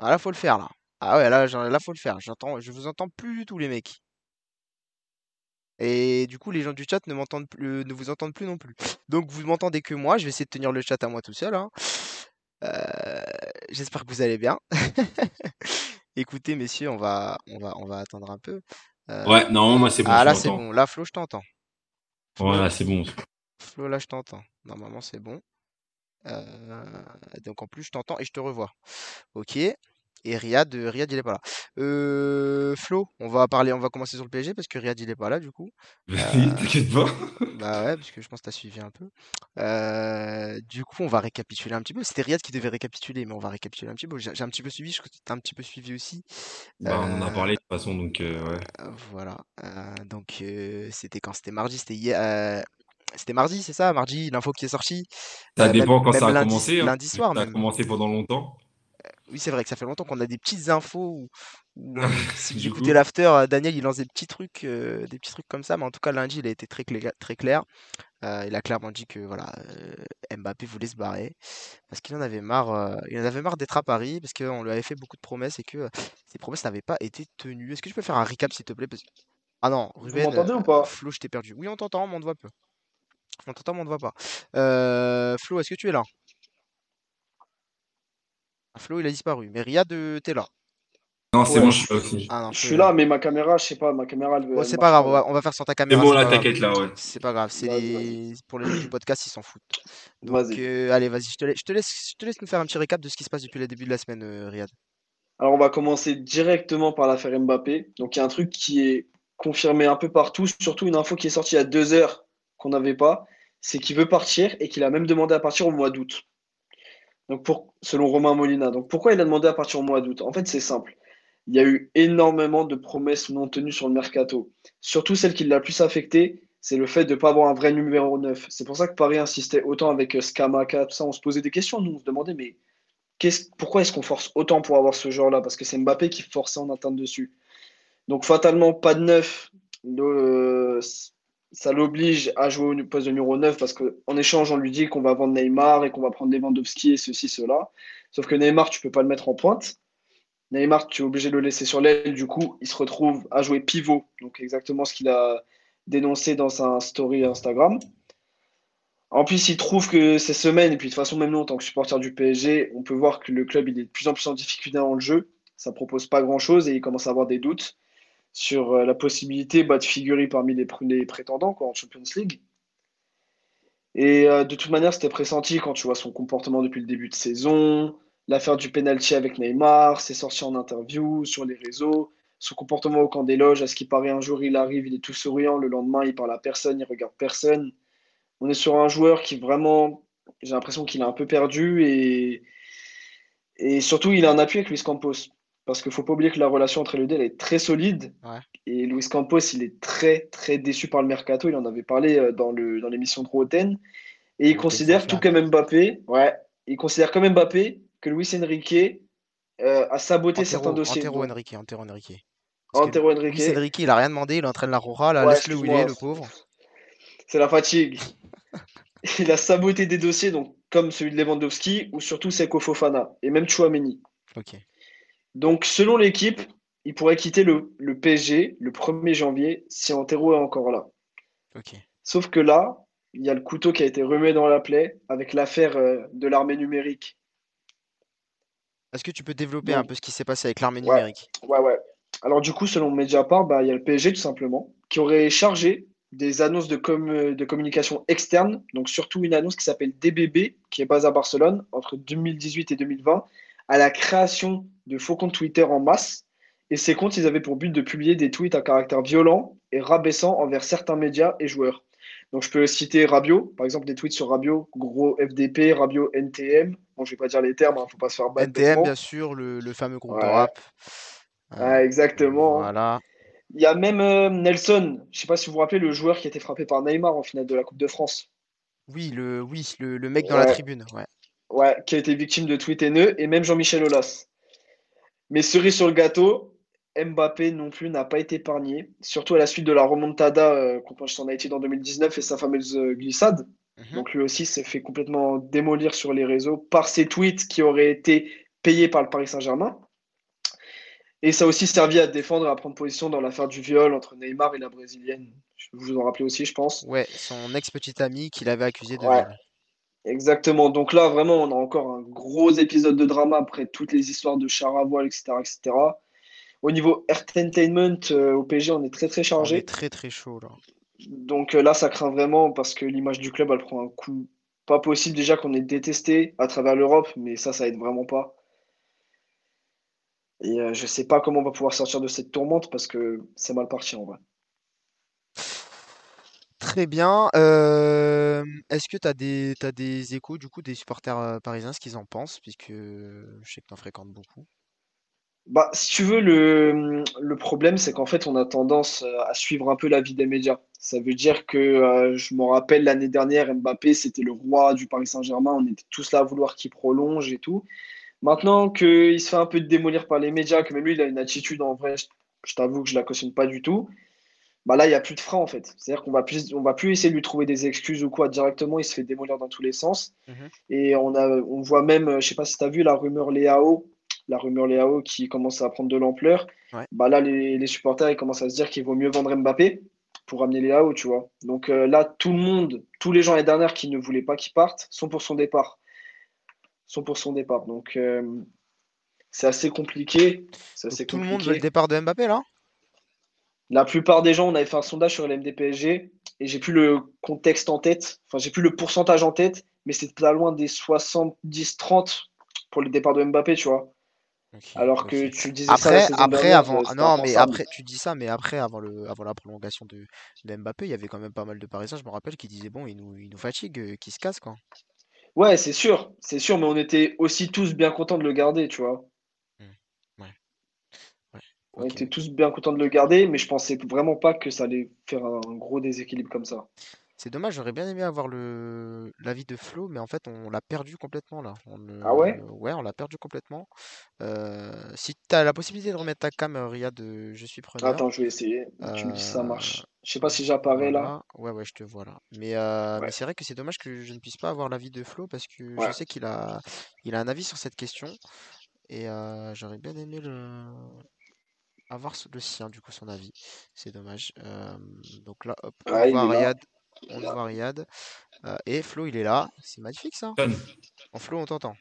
Ah là, faut le faire là. Ah ouais, là, faut le faire. J'entends, je vous entends plus du tout les mecs. Et du coup, les gens du chat ne m'entendent plus, ne vous entendent plus non plus. Donc, vous m'entendez que moi. Je vais essayer de tenir le chat à moi tout seul. Hein. Euh, j'espère que vous allez bien. Écoutez, messieurs, on va, on va, on va attendre un peu. Euh, ouais, non, moi c'est bon. Ah là c'est bon. Là, Flo, je t'entends. Ouais, là c'est bon. Flo, là je t'entends. Normalement c'est bon. Euh, donc en plus je t'entends et je te revois. Ok. Et Riyad, euh, Riyad il est pas là. Euh, Flo, on va parler, on va commencer sur le PSG parce que Riyad il est pas là du coup. T'inquiète pas. Bah ouais, parce que je pense que tu as suivi un peu. du coup, on va récapituler un petit peu. C'était Riyad qui devait récapituler, mais on va récapituler un petit peu. J'ai un petit peu suivi, je crois que tu as un petit peu suivi aussi. Bah, on en a parlé de toute façon, donc ouais. Voilà. donc c'était quand? C'était mardi, c'était hier. C'était mardi, c'est ça, mardi, l'info qui est sortie. Ça dépend quand ça a commencé. Hein. Lundi soir, Ça a commencé pendant longtemps. Oui, c'est vrai que ça fait longtemps qu'on a des petites infos. si j'écoutais l'after, euh, Daniel il lance des petits trucs, euh, des petits trucs comme ça, mais en tout cas lundi il a été très, très clair. Euh, il a clairement dit que voilà, Mbappé voulait se barrer parce qu'il en avait marre, il en avait marre d'être à Paris parce qu'on lui avait fait beaucoup de promesses et que ces promesses n'avaient pas été tenues. Est-ce que tu peux faire un recap s'il te plaît Ah non, Ruben, Vous m'entendez ou pas? Flo, je t'ai perdu. Oui, on t'entend, mais on ne voit pas. On t'entend, mais on ne voit pas. Flo, est-ce que tu es là? Flo, il a disparu. Mais Riyad, euh, t'es là. Non, c'est bon, je suis là aussi. Ah, je suis là, mais ma caméra, je sais pas, ma caméra. Elle, c'est pas grave, on va, faire sur ta caméra. C'est bon, là, t'inquiète, là, ouais. C'est pas grave, c'est pour les gens du podcast, ils s'en foutent. Donc, euh, allez, vas-y, je te, laisse, je, te laisse, je te laisse nous faire un petit récap de ce qui se passe depuis le début de la semaine, euh, Riyad. Alors, on va commencer directement par l'affaire Mbappé. Donc, il y a un truc qui est confirmé un peu partout, surtout une info qui est sortie il y a deux heures qu'on n'avait pas, c'est qu'il veut partir et qu'il a même demandé à partir au mois d'août. Donc pour, selon Romain Molina. Pourquoi il a demandé à partir au mois d'août? En fait, c'est simple. Il y a eu énormément de promesses non tenues sur le mercato. Surtout celle qui l'a plus affecté, c'est le fait de ne pas avoir un vrai numéro 9. C'est pour ça que Paris insistait autant avec euh, Skamaka, tout ça. On se posait des questions, nous, on se demandait, mais pourquoi est-ce qu'on force autant pour avoir ce genre-là Parce que c'est Mbappé qui forçait en atteinte dessus. Donc fatalement, pas de neuf. Le, ça l'oblige à jouer au poste de numéro 9 parce qu'en échange, on lui dit qu'on va vendre Neymar et qu'on va prendre Lewandowski et ceci, cela. Sauf que Neymar, tu peux pas le mettre en pointe. Neymar, tu es obligé de le laisser sur l'aile. Du coup, il se retrouve à jouer pivot. Donc, exactement ce qu'il a dénoncé dans sa story Instagram. En plus, il trouve que ces semaines, et puis de toute façon, même nous, en tant que supporter du PSG, on peut voir que le club il est de plus en plus en difficulté dans le jeu. Ça propose pas grand-chose et il commence à avoir des doutes sur euh, la possibilité bah, de figurer parmi les, prétendants en Champions League. Et euh, de toute manière, c'était pressenti quand tu vois son comportement depuis le début de saison, l'affaire du penalty avec Neymar, ses sorties en interview, sur les réseaux, son comportement au camp des loges, à ce qui paraît un jour il arrive, il est tout souriant, le lendemain il parle à personne, il regarde personne. On est sur un joueur qui vraiment, j'ai l'impression qu'il a un peu perdu et, et surtout il a un appui avec Luis Campos. Parce qu'il ne faut pas oublier que la relation entre les deux est très solide. Et Luis Campos, il est très, très déçu par le mercato. Il en avait parlé euh, dans, le, dans l'émission de Roten. Et il considère, tout comme Mbappé, ouais, il considère comme Mbappé que Luis Enrique euh, a saboté certains dossiers. Antero Enrique, Antero Enrique. Antero Enrique. Luis Enrique, il n'a rien demandé, il entraîne la Rora, là, laisse-le où il est, le pauvre. C'est la fatigue. il a saboté des dossiers, donc, comme celui de Lewandowski, ou surtout Seko Fofana, et même Chouameni. Ok. Donc, selon l'équipe, il pourrait quitter le, PSG le 1er janvier si Antero est encore là. Sauf que là, il y a le couteau qui a été remué dans la plaie avec l'affaire euh, de l'armée numérique. Est-ce que tu peux développer un peu ce qui s'est passé avec l'armée numérique? Ouais, ouais. Alors du coup, selon Mediapart, bah, il y a le PSG tout simplement, qui aurait chargé des annonces de, de communication externe, donc surtout une annonce qui s'appelle DBB, qui est basée à Barcelone, entre 2018 et 2020, à la création de faux comptes Twitter en masse. Et ces comptes, ils avaient pour but de publier des tweets à caractère violent et rabaissant envers certains médias et joueurs. Donc je peux citer Rabio, par exemple des tweets sur Rabio, gros FDP, Rabio NTM. Bon, je vais pas dire les termes, il hein, ne faut pas se faire battre. NTM, bien sûr, le, fameux groupe de rap. exactement. Voilà. Il y a même euh, Nelson, je sais pas si vous vous rappelez, le joueur qui a été frappé par Neymar en finale de la Coupe de France. Oui, le, oui, le, mec dans la tribune. Ouais. Ouais, qui a été victime de tweets haineux, et même Jean-Michel Aulas. Mais cerise sur le gâteau, Mbappé non plus n'a pas été épargné, surtout à la suite de la remontada euh, contre Manchester United en 2019 et sa fameuse euh, glissade. Mhm. Donc lui aussi s'est fait complètement démolir sur les réseaux par ses tweets qui auraient été payés par le Paris Saint-Germain. Et ça a aussi servi à défendre et à prendre position dans l'affaire du viol entre Neymar et la Brésilienne. Vous vous en rappelez aussi, je pense. Ouais, son ex-petite amie qu'il avait accusé de viol. Exactement. Donc là, vraiment, on a encore un gros épisode de drama après toutes les histoires de char à voile, etc., etc. Au niveau entertainment, euh, au PSG, on est très très On chargé. est très très chaud là. Donc euh, là, ça craint vraiment parce que l'image du club, elle prend un coup pas possible. Déjà qu'on est détesté à travers l'Europe, mais ça, ça aide vraiment pas. Et euh, je sais pas comment on va pouvoir sortir de cette tourmente parce que c'est mal parti en vrai. Très bien. est-ce que tu as des, des échos du coup des supporters parisiens, ce qu'ils en pensent, puisque je sais que tu en fréquentes beaucoup. Bah, si tu veux, le, le problème, c'est qu'en fait, on a tendance à suivre un peu l'avis des médias. Ça veut dire que, je me rappelle, l'année dernière, Mbappé, c'était le roi du Paris Saint-Germain. On était tous là à vouloir qu'il prolonge et tout. Maintenant qu'il se fait un peu démolir par les médias, que même lui, il a une attitude, en vrai, je, je t'avoue que je la cautionne pas du tout. Bah là, il n'y a plus de frein, en fait. C'est-à-dire qu'on va plus, on va plus essayer de lui trouver des excuses ou quoi. Directement, il se fait démolir dans tous les sens. Mhm. Et on a, on voit même, euh, je sais pas si tu as vu la rumeur Léao, la rumeur Léao qui commence à prendre de l'ampleur. Ouais. Bah là, les, les supporters, ils commencent à se dire qu'il vaut mieux vendre Mbappé pour ramener Léao, tu vois. Donc euh, là, tout le monde, tous les gens l'année dernière qui ne voulaient pas qu'il parte, sont pour son départ. Sont pour son départ. Donc euh, c'est assez compliqué. Assez tout le monde veut le départ de Mbappé là? La plupart des gens, on avait fait un sondage sur LMD PSG et j'ai plus le contexte en tête, enfin j'ai plus le pourcentage en tête, mais c'était pas loin des 70-30 pour le départ de Mbappé, tu vois. Alors que tu disais ça Après, saison après, dernière, avant, non, mais après, tu dis ça, mais après, avant le, avant la prolongation de, de Mbappé, il y avait quand même pas mal de Parisiens, je me rappelle, qui disaient bon, il nous, il nous fatigue, euh, qu'il se casse quoi. Ouais, c'est sûr, c'est sûr, mais on était aussi tous bien contents de le garder, tu vois. On ok. était tous bien contents de le garder, mais je pensais vraiment pas que ça allait faire un gros déséquilibre comme ça. C'est dommage, j'aurais bien aimé avoir le l'avis de Flo, mais en fait on l'a perdu complètement là. On Ah ouais? Ouais, on l'a perdu complètement. Euh, si tu as la possibilité de remettre ta cam, euh, Riyad, euh, je suis preneur. Attends, je vais essayer. Tu me dis si ça Euh, marche. Je sais pas si j'apparais là. Ouais, ouais, je te vois là. Mais, euh, c'est vrai que c'est dommage que je ne puisse pas avoir l'avis de Flo parce que je sais qu'il a, il a un avis sur cette question et euh, j'aurais bien aimé le, avoir le sien, du coup, son avis. C'est dommage. Euh, donc là, hop, on Ah, voit. Riyad, on voit Riyad euh, et Flo, il est là. C'est magnifique ça. En Flo, on t'entend.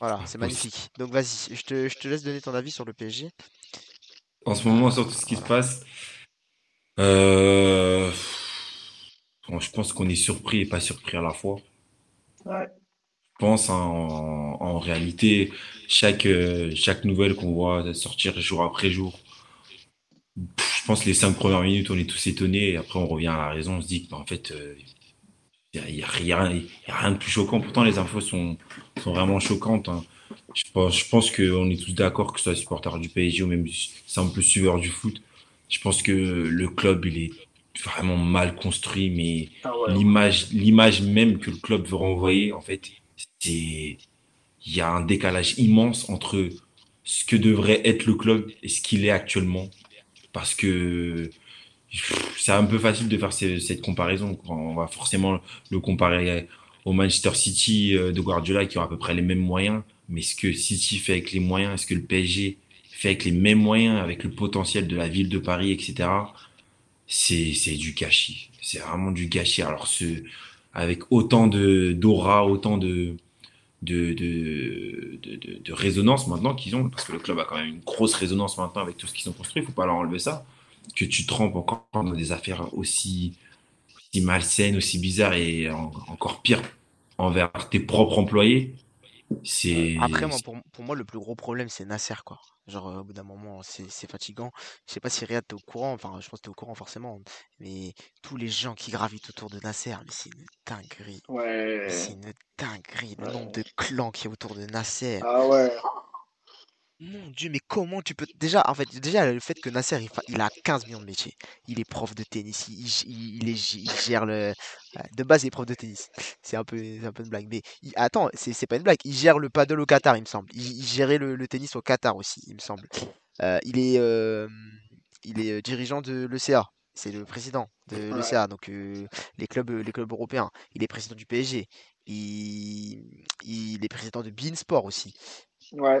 Voilà, c'est magnifique. Donc vas-y, je te, je te laisse donner ton avis sur le PSG. En ce moment, sur tout ce qui se passe, euh, bon, je pense qu'on est surpris et pas surpris à la fois. Ouais. Je pense en, en réalité, chaque, euh, chaque nouvelle qu'on voit sortir jour après jour, pff, je pense que les cinq premières minutes, on est tous étonnés et après on revient à la raison, on se dit que bah, en fait, euh, il n'y a, y a rien de plus choquant. Pourtant, les infos sont, sont vraiment choquantes. hein. Je pense, je pense qu'on est tous d'accord, que ce soit supporter du PSG ou même simple suiveur du foot. Je pense que le club, il est vraiment mal construit, mais Ah ouais. l'image, l'image même que le club veut renvoyer, en fait, il y a un décalage immense entre ce que devrait être le club et ce qu'il est actuellement. Parce que c'est un peu facile de faire ce- cette comparaison. On va forcément le comparer au Manchester City euh, de Guardiola qui ont à peu près les mêmes moyens. Mais ce que City fait avec les moyens, est-ce que le PSG fait avec les mêmes moyens, avec le potentiel de la ville de Paris, etc., c'est, du gâchis. C'est vraiment du gâchis. Alors, ce, avec autant d'aura, autant de, de, de, de, de- résonance maintenant qu'ils ont, parce que le club a quand même une grosse résonance maintenant avec tout ce qu'ils ont construit, il faut pas leur enlever ça, que tu trempes encore dans des affaires aussi, aussi malsaines, aussi bizarres et en- encore pire envers tes propres employés, c'est... Après, moi, pour, pour moi, le plus gros problème, c'est Nasser, quoi. Genre, euh, au bout d'un moment, c'est c'est fatigant. Je sais pas si Riyad, t'es au courant, enfin, je pense que t'es au courant forcément, mais tous les gens qui gravitent autour de Nasser, mais c'est une dinguerie. Ouais. c'est une dinguerie, le nombre de clans qui est autour de Nasser. Ah ouais. Mon Dieu, mais comment tu peux... Déjà, en fait, déjà, le fait que Nasser, il, fa- il a 15 millions de métiers. Il est prof de tennis, il, il- il est, il gère le... De base, il est prof de tennis. C'est un peu, c'est un peu une blague. Mais il- attends, c'est c'est pas une blague. Il gère le paddle au Qatar, il me semble. Il, il gérait le, le tennis au Qatar aussi, il me semble. Euh, il est, euh, il est euh, dirigeant de l'ECA. C'est le président de Ouais. l'ECA, donc euh, les clubs, les clubs européens. Il est président du PSG. Il, il est président de Beansport aussi Ouais.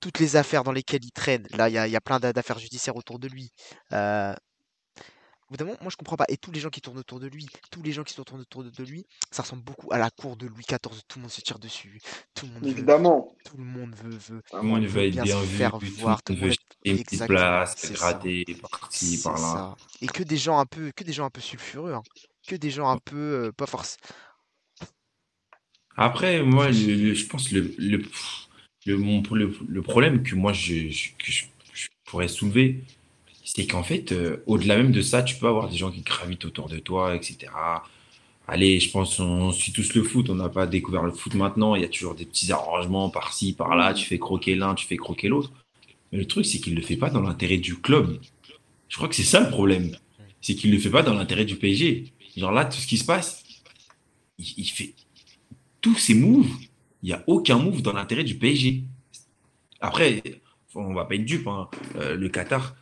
Toutes les affaires dans lesquelles il traîne. Là, il y a, il y a plein d'a- d'affaires judiciaires autour de lui. Euh, Évidemment, moi je comprends pas. Et tous les gens qui tournent autour de lui, tous les gens qui tournent autour de lui, ça ressemble beaucoup à la cour de Louis XIV. Tout le monde se tire dessus. Tout le monde Évidemment. Veut, tout le monde veut, veut, tout le monde veut être bien vu, faire voir, tout le monde veut une petite place, gratter par-ci, par-là. Et que des gens un peu, que des gens un peu sulfureux, hein. que des gens un peu euh, pas forcément. Après, moi, je pense le, le, le, mon, le, problème que moi je, que je, pourrais soulever, c'est qu'en fait, euh, au-delà même de ça, tu peux avoir des gens qui gravitent autour de toi, etc. Allez, je pense on suit tous le foot, on n'a pas découvert le foot maintenant, il y a toujours des petits arrangements par-ci, par-là, tu fais croquer l'un, tu fais croquer l'autre. Mais le truc, c'est qu'il ne le fait pas dans l'intérêt du club. Je crois que c'est ça le problème. C'est qu'il ne le fait pas dans l'intérêt du PSG. Genre là, tout ce qui se passe, il fait, tous ces moves, il n'y a aucun move dans l'intérêt du PSG. Après, on va pas être dupe, hein. euh, le Qatar.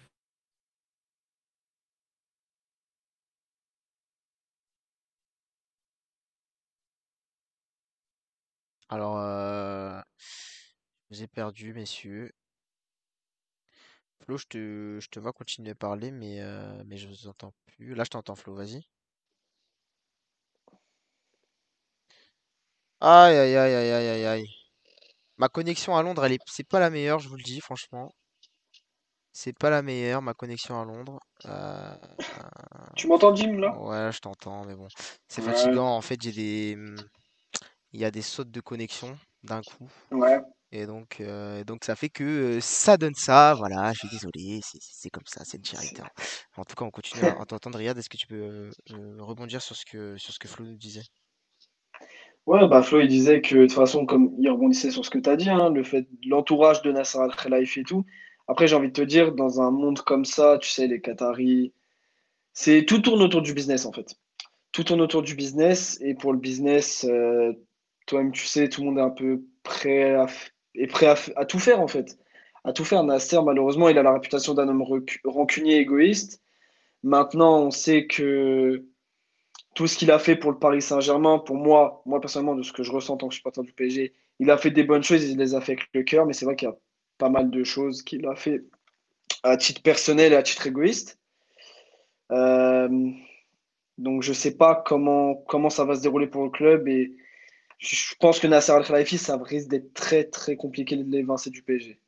Alors, euh, j'ai perdu, messieurs. Flo, je te, je te vois continuer à parler, mais, euh, mais je vous entends plus. Là, je t'entends, Flo, vas-y. Aïe, aïe, aïe, aïe, aïe, aïe, Ma connexion à Londres, elle est, c'est pas la meilleure, je vous le dis, franchement. C'est pas la meilleure, ma connexion à Londres. Euh, tu m'entends, Jim, là? Ouais, je t'entends, mais bon. C'est fatigant. En fait, j'ai des. Il y a des sautes de connexion d'un coup. Ouais. Et donc, euh, donc ça fait que euh, ça donne ça. Voilà, je suis désolé, c'est comme ça, c'est direct. Hein. En tout cas, on continue à t'entendre. Riyad, est-ce que tu peux rebondir sur ce que, sur ce que Flo nous disait? Ouais, bah Flo, il disait que de toute façon, comme il rebondissait sur ce que tu as dit, hein, le fait, l'entourage de Nasser Al-Khelaifi et tout. Après, j'ai envie de te dire, dans un monde comme ça, tu sais, les Qataris, c'est tout tourne autour du business en fait. Tout tourne autour du business et pour le business, euh, toi-même, tu sais, tout le monde est un peu prêt à, est prêt à, tout faire en fait. À tout faire. Nasser, malheureusement, il a la réputation d'un homme rancunier, égoïste. Maintenant, on sait que tout ce qu'il a fait pour le Paris Saint-Germain, pour moi, moi personnellement, de ce que je ressens en tant que supporter du PSG, il a fait des bonnes choses, il les a fait avec le cœur, mais c'est vrai qu'il y a pas mal de choses qu'il a fait à titre personnel et à titre égoïste. Euh, donc je ne sais pas comment, comment ça va se dérouler pour le club et je pense que Nasser Al-Khelaifi, ça risque d'être très très compliqué de l'évincer du PSG.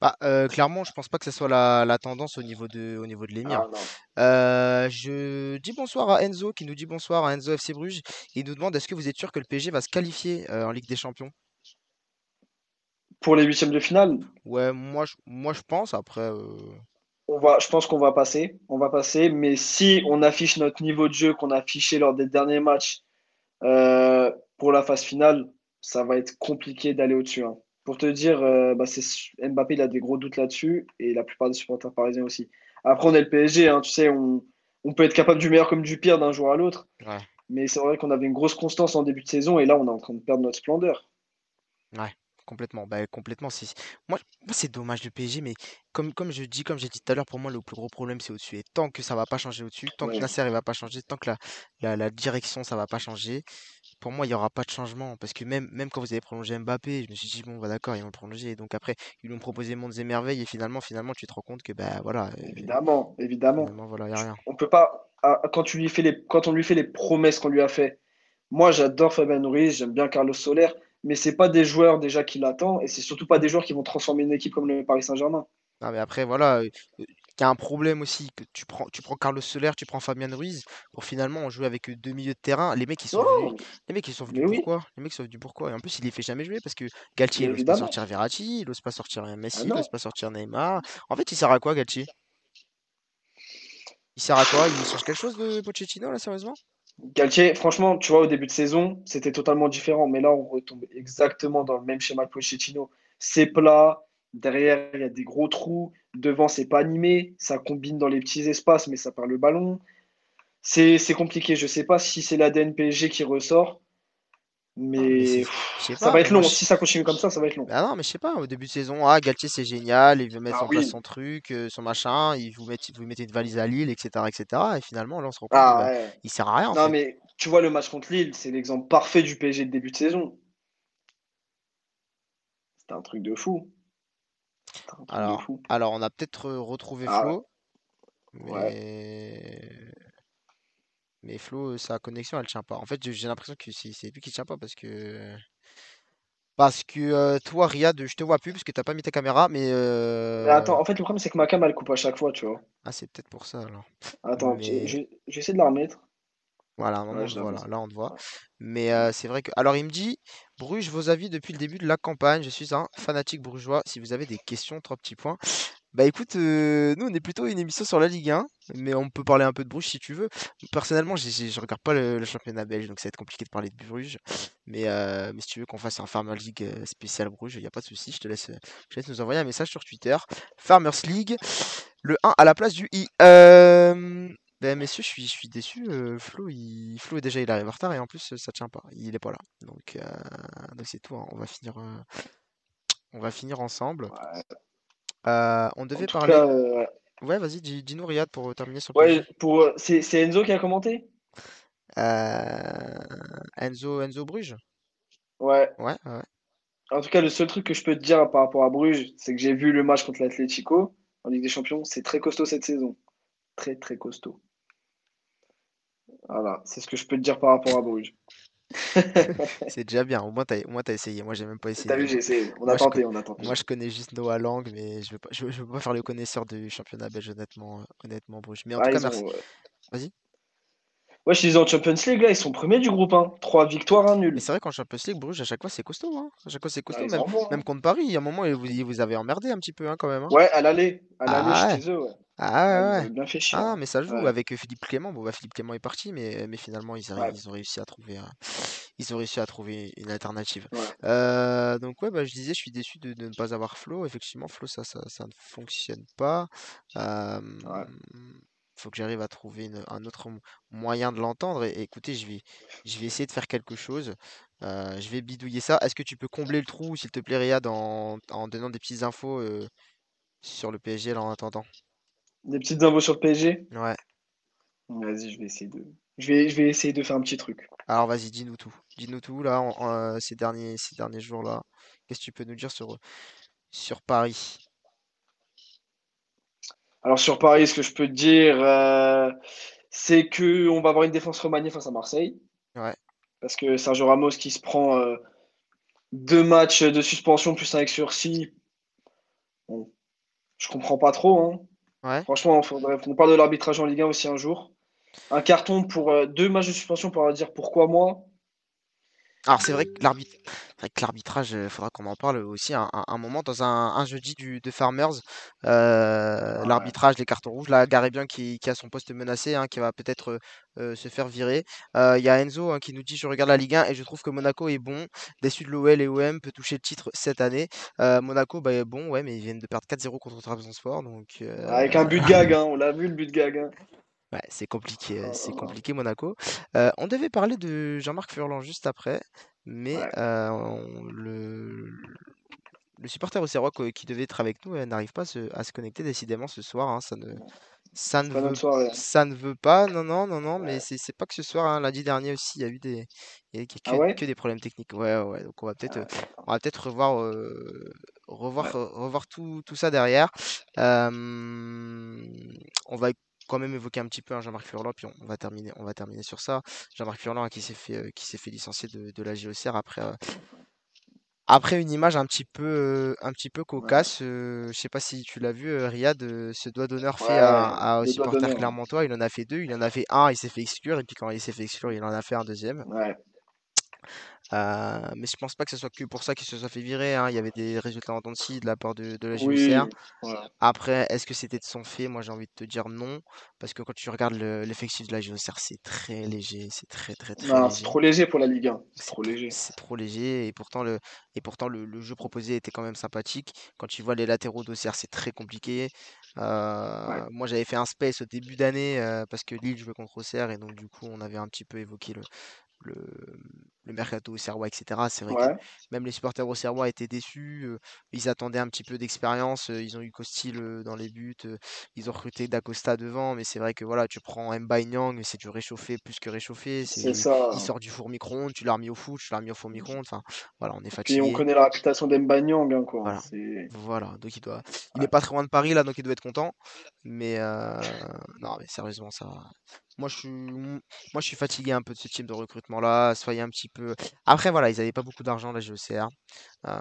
Bah, euh, clairement, je pense pas que ce soit la, tendance au niveau de, au niveau de l'émir. Ah, euh, je dis bonsoir à Enzo qui nous dit bonsoir à Enzo FC Bruges. Il nous demande est-ce que vous êtes sûr que le PSG va se qualifier euh, en Ligue des Champions? Pour les huitièmes de finale? Ouais, moi je, moi je pense. Après, on va, je pense qu'on va passer. On va passer. Mais si on affiche notre niveau de jeu qu'on a affiché lors des derniers matchs pour la phase finale, ça va être compliqué d'aller au-dessus. Hein. Pour te dire, euh, bah, Mbappé, il a des gros doutes là-dessus et la plupart des supporters parisiens aussi. Après, on est le PSG, hein, tu sais, on, peut être capable du meilleur comme du pire d'un jour à l'autre. Mais c'est vrai qu'on avait une grosse constance en début de saison et là, on est en train de perdre notre splendeur. Ouais, complètement. Bah, complètement. Moi, c'est dommage le PSG, mais comme, comme je dis, comme j'ai dit tout à l'heure, pour moi, le plus gros problème, c'est au-dessus. Et tant que ça va pas changer au-dessus, tant que Nasser ne va pas changer, tant que la, la, la direction, ça va pas changer, pour moi, il n'y aura pas de changement. Parce que même, même quand vous avez prolongé Mbappé, je me suis dit, bon, bah d'accord, ils vont le prolonger. Donc après, ils lui ont proposé Mondes et Merveilles. Et finalement, finalement, tu te rends compte que, bah voilà. Euh, évidemment, évidemment. voilà, y a rien. On peut pas. Ah, quand, tu lui fais les, quand on lui fait les promesses qu'on lui a fait, moi, j'adore Fabien Ruiz, j'aime bien Carlos Soler, mais c'est pas des joueurs déjà qui l'attendent. Et c'est surtout pas des joueurs qui vont transformer une équipe comme le Paris Saint-Germain. Non, mais après, voilà, euh, y a un problème aussi que tu prends, tu prends Carlos Soler, tu prends Fabien Ruiz pour finalement jouer avec deux milieux de terrain. Les mecs ils sont venus, les mecs ils sont venus pourquoi? Les mecs sont venus pourquoi? Et en plus il les fait jamais jouer parce que Galtier n'ose pas sortir Verratti, il n'ose pas sortir Messi, ah il n'ose pas sortir Neymar. En fait il sert à quoi Galtier? Il sert à quoi? Il change quelque chose de Pochettino là sérieusement? Galtier, franchement, tu vois, au début de saison, c'était totalement différent. Mais là, on retombe exactement dans le même schéma que Pochettino. C'est plat, Derrière, il y a des gros trous. Devant, c'est pas animé. Ça combine dans les petits espaces, mais ça perd le ballon. C'est compliqué. Je sais pas si c'est l'ADN PSG qui ressort. Mais, ça va être long. Si ça continue comme ça, ça va être long. Bah non, mais je sais pas. Au début de saison, ah, Galtier, c'est génial. Il veut mettre ah en place son truc, euh, son machin. Il vous, met, vous mettez une valise à Lille, etc. etc. Et finalement, là, on se rend compte ah, bah, il sert à rien. Non, mais tu vois, le match contre Lille, c'est l'exemple parfait du PSG de début de saison. C'était un truc de fou. Alors, alors, on a peut-être retrouvé ah. Flo. Mais. Mais Flo, sa connexion, elle tient pas. En fait, j'ai l'impression que c'est lui qui tient pas parce que. Parce que euh, toi, Riyad, je te vois plus parce que t'as pas mis ta caméra, mais. euh, attends, en fait, le problème, c'est que ma cam, elle coupe à chaque fois, tu vois. Ah, c'est peut-être pour ça alors. Attends, j'essaie de la remettre. Voilà, un moment, voilà, là on te voit. Mais euh, c'est vrai que. Alors il me dit, Bruges, vos avis depuis le début de la campagne. Je suis un fanatique brugeois. Si vous avez des questions, trois petits points. Bah écoute, euh, nous on est plutôt une émission sur la Ligue 1, mais on peut parler un peu de Bruges si tu veux. Personnellement, je regarde pas le, championnat belge, donc ça va être compliqué de parler de Bruges. Mais, euh, mais si tu veux qu'on fasse un Farmers League euh, spécial Bruges, il n'y a pas de souci, je te laisse, je laisse nous envoyer un message sur Twitter. Farmers League, le 1 à la place du I. ben messieurs, je suis, je suis déçu. Flo, il, Flo déjà il arrive en retard et en plus ça tient pas, il est pas là. Donc donc c'est tout, hein. on va finir, on va finir ensemble. Euh, on devait parler. Euh, ouais, vas-y, dis-nous Riyad pour terminer sur Ouais, pour... Euh, c'est Enzo qui a commenté? Enzo, Enzo Bruges? Ouais. Ouais, ouais. En tout cas, le seul truc que je peux te dire par rapport à Bruges, c'est que j'ai vu le match contre l'Atlético en Ligue des Champions. C'est très costaud cette saison. Très, très costaud. Voilà, c'est ce que je peux te dire par rapport à Bruges. C'est déjà bien, au moins t'as, as essayé. Moi j'ai même pas essayé. T'as vu, j'ai essayé. On a tenté, on a tenté. Moi je connais juste Noah Lang, mais je veux pas, je veux, pas faire le connaisseur du championnat belge, honnêtement, honnêtement Bruges. Mais en tout cas, merci. Vas-y. Ouais, je disais en Champions League, là, ils sont premiers du groupe. Hein. 3 victoires, 1 nul. Mais c'est vrai qu'en Champions League, Bruges, à chaque fois, c'est costaud. Hein. À chaque fois, c'est costaud. même, hein. même, contre Paris, il y a un moment, vous, vous avez emmerdé un petit peu hein, quand même. Hein. Ouais, à l'aller. À l'aller ah, chez eux, ouais. Ah ouais, Bien fait chier. Ah, mais ça joue avec Philippe Clément. Bon, bah, Philippe Clément est parti, mais, mais finalement, ils, ils ont réussi à trouver, ils ont réussi à trouver une alternative. Euh, donc, ouais, bah, je disais, je suis déçu de, ne pas avoir Flo. Effectivement, Flo, ça, ça, ça ne fonctionne pas. Euh, faut que j'arrive à trouver un autre moyen de l'entendre. Et, écoutez, je vais, je vais essayer de faire quelque chose. Euh, je vais bidouiller ça. Est-ce que tu peux combler le trou, s'il te plaît, Riyad, en, en donnant des petites infos euh, sur le PSG en attendant? Des petites infos sur le PSG Ouais. Vas-y, je vais essayer de. Je vais, je vais essayer de faire un petit truc. Alors vas-y, dis-nous tout. Dis-nous tout là, euh, ces derniers, ces derniers jours-là. Qu'est-ce que tu peux nous dire sur, sur Paris? Alors sur Paris, ce que je peux te dire, euh, c'est que on va avoir une défense remaniée face à Marseille. Ouais. Parce que Sergio Ramos qui se prend euh, deux matchs de suspension plus un avec sursis. Bon, je comprends pas trop. Hein. Ouais. Franchement, faudrait qu'on parle de l'arbitrage en Ligue 1 aussi un jour. Un carton pour euh, deux matchs de suspension pour dire pourquoi moi. Alors c'est vrai que l'arbitrage, il faudra qu'on en parle aussi un, un, moment dans un, un jeudi du, de Farmers. Euh, l'arbitrage, les cartons rouges, là, Garébien qui, qui a son poste menacé, hein, qui va peut-être euh, se faire virer. Il y a Enzo hein, qui nous dit je regarde la Ligue 1 et je trouve que Monaco est bon. Déçu de l'OL et OM peut toucher le titre cette année. Monaco, bah, est bon, ouais, mais ils viennent de perdre 4-0 contre Trabzonspor. Donc, Avec un but de gag, hein, on l'a vu le but de gag. Hein. Ouais, c'est compliqué, oh c'est compliqué Monaco. Euh, on devait parler de Jean-Marc Furlan juste après, mais euh, le, le supporter auxerrois qui devait être avec nous n'arrive pas à se, connecter décidément ce soir. Hein, ça ne, ça ne, veut, ça ne veut pas, non, non, non, non, mais c'est pas que ce soir, hein, lundi dernier aussi, il y a eu des, il y a que, que, des problèmes techniques. Ouais, ouais, donc on va peut-être, ah on va peut-être revoir, revoir, revoir tout, tout, ça derrière. on va quand même évoquer un petit peu hein, Jean-Marc Furlan, puis on, va terminer, on va terminer sur ça. Jean-Marc Furlan hein, qui s'est fait, euh, qui s'est fait licencier de, la JOCR après, euh, après une image un petit peu, euh, un petit peu cocasse. je sais pas si tu l'as vu, Riyad, ce doigt d'honneur fait à, à, aux supporters clermontois. Il en a fait deux, il en a fait un, il s'est fait exclure, et puis quand il s'est fait exclure, il en a fait un deuxième. Euh, mais je pense pas que ce soit que pour ça qu'il se soit fait virer. Hein. Il y avait des résultats en de la part de, de la JOCR. Après, est-ce que c'était de son fait? Moi, j'ai envie de te dire non. Parce que quand tu regardes l'effectif de la JOCR, c'est très léger. C'est très, très, très non, C'est trop léger pour la Ligue 1. C'est trop léger. C'est trop léger. Et pourtant, le, et pourtant le, jeu proposé était quand même sympathique. Quand tu vois les latéraux d'Auxerre, c'est très compliqué. Euh, moi, j'avais fait un space au début d'année euh, parce que Lille jouait contre Auxerre. Et donc, du coup, on avait un petit peu évoqué le, le le mercato Serrois, etc. C'est vrai que même les supporters au Serrois étaient déçus. ils attendaient un petit peu d'expérience. ils ont eu Costil dans les buts. ils ont recruté Dacosta devant. Mais c'est vrai que voilà, tu prends Nyang, c'est du réchauffé plus que réchauffé. C'est ça. Il sort du four micro-ondes, tu l'as remis au foot, tu l'as remis au four micro-ondes. Enfin, voilà, on est fatigué. Et on connaît la réputation d'Mbaye Nyang, hein, quoi. Voilà. voilà. donc il doit. Il est pas très loin de Paris là, donc il doit être content. Mais non, mais sérieusement, ça. Moi, je suis, moi, je suis fatigué un peu de ce type de recrutement-là. Soyez un petit peu. Après, voilà, ils n'avaient pas beaucoup d'argent, la GECR. Euh,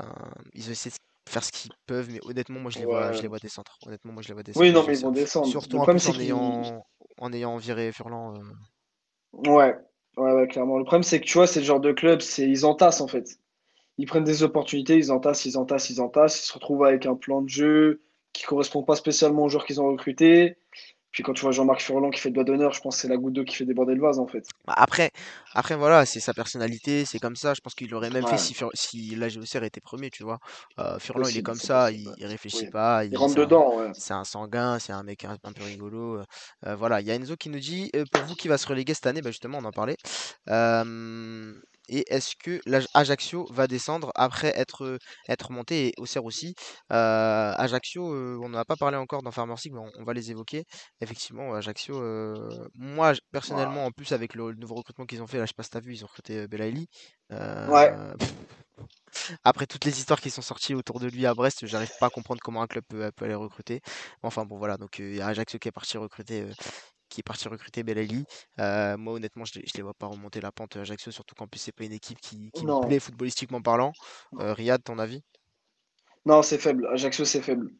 ils essaient de faire ce qu'ils peuvent, mais honnêtement, moi, je les, vois, je les vois descendre. Honnêtement, moi, je les vois descendre. Oui, non, mais ils vont descendre. Surtout en, ayant, en ayant viré Furlan. Euh. Ouais. ouais, ouais, clairement. Le problème, c'est que tu vois, c'est le genre de club, c'est ils entassent en fait. Ils prennent des opportunités, ils entassent, ils entassent, ils entassent. Ils se retrouvent avec un plan de jeu qui correspond pas spécialement aux joueurs qu'ils ont recrutés. Puis quand tu vois Jean-Marc Furlan qui fait le doigt d'honneur, je pense que c'est la goutte d'eau qui fait déborder le vase en fait. Bah, après, après voilà, c'est sa personnalité, c'est comme ça. Je pense qu'il l'aurait même fait si, si la était premier, tu vois. Euh, Furlan, il est comme ça, il, réfléchit pas. Il, rentre dedans. C'est un sanguin, c'est un mec un, peu rigolo. Euh, voilà, il y a Enzo qui nous dit euh, pour vous qui va se reléguer cette année, bah, justement, on en parlait. Et est-ce que l'Ajaccio va descendre après être, être monté et Auxerre aussi? Ajaccio, on n'en a pas parlé encore dans Farmer mais on, va les évoquer. Effectivement, Ajaccio, moi personnellement, en plus avec le, nouveau recrutement qu'ils ont fait, là je sais pas si t'as vu, ils ont recruté Belaïli. ouais. Après toutes les histoires qui sont sorties autour de lui à Brest, j'arrive pas à comprendre comment un club peut, aller recruter. Enfin bon voilà, donc il y a Ajaccio qui est parti recruter qui est parti recruter Belali. Euh, moi, honnêtement, je ne les vois pas remonter la pente Ajaccio, surtout qu'en plus, c'est pas une équipe qui, qui me plaît footballistiquement parlant. Euh, Riyad, ton avis? Non, c'est faible. Ajaccio, c'est faible.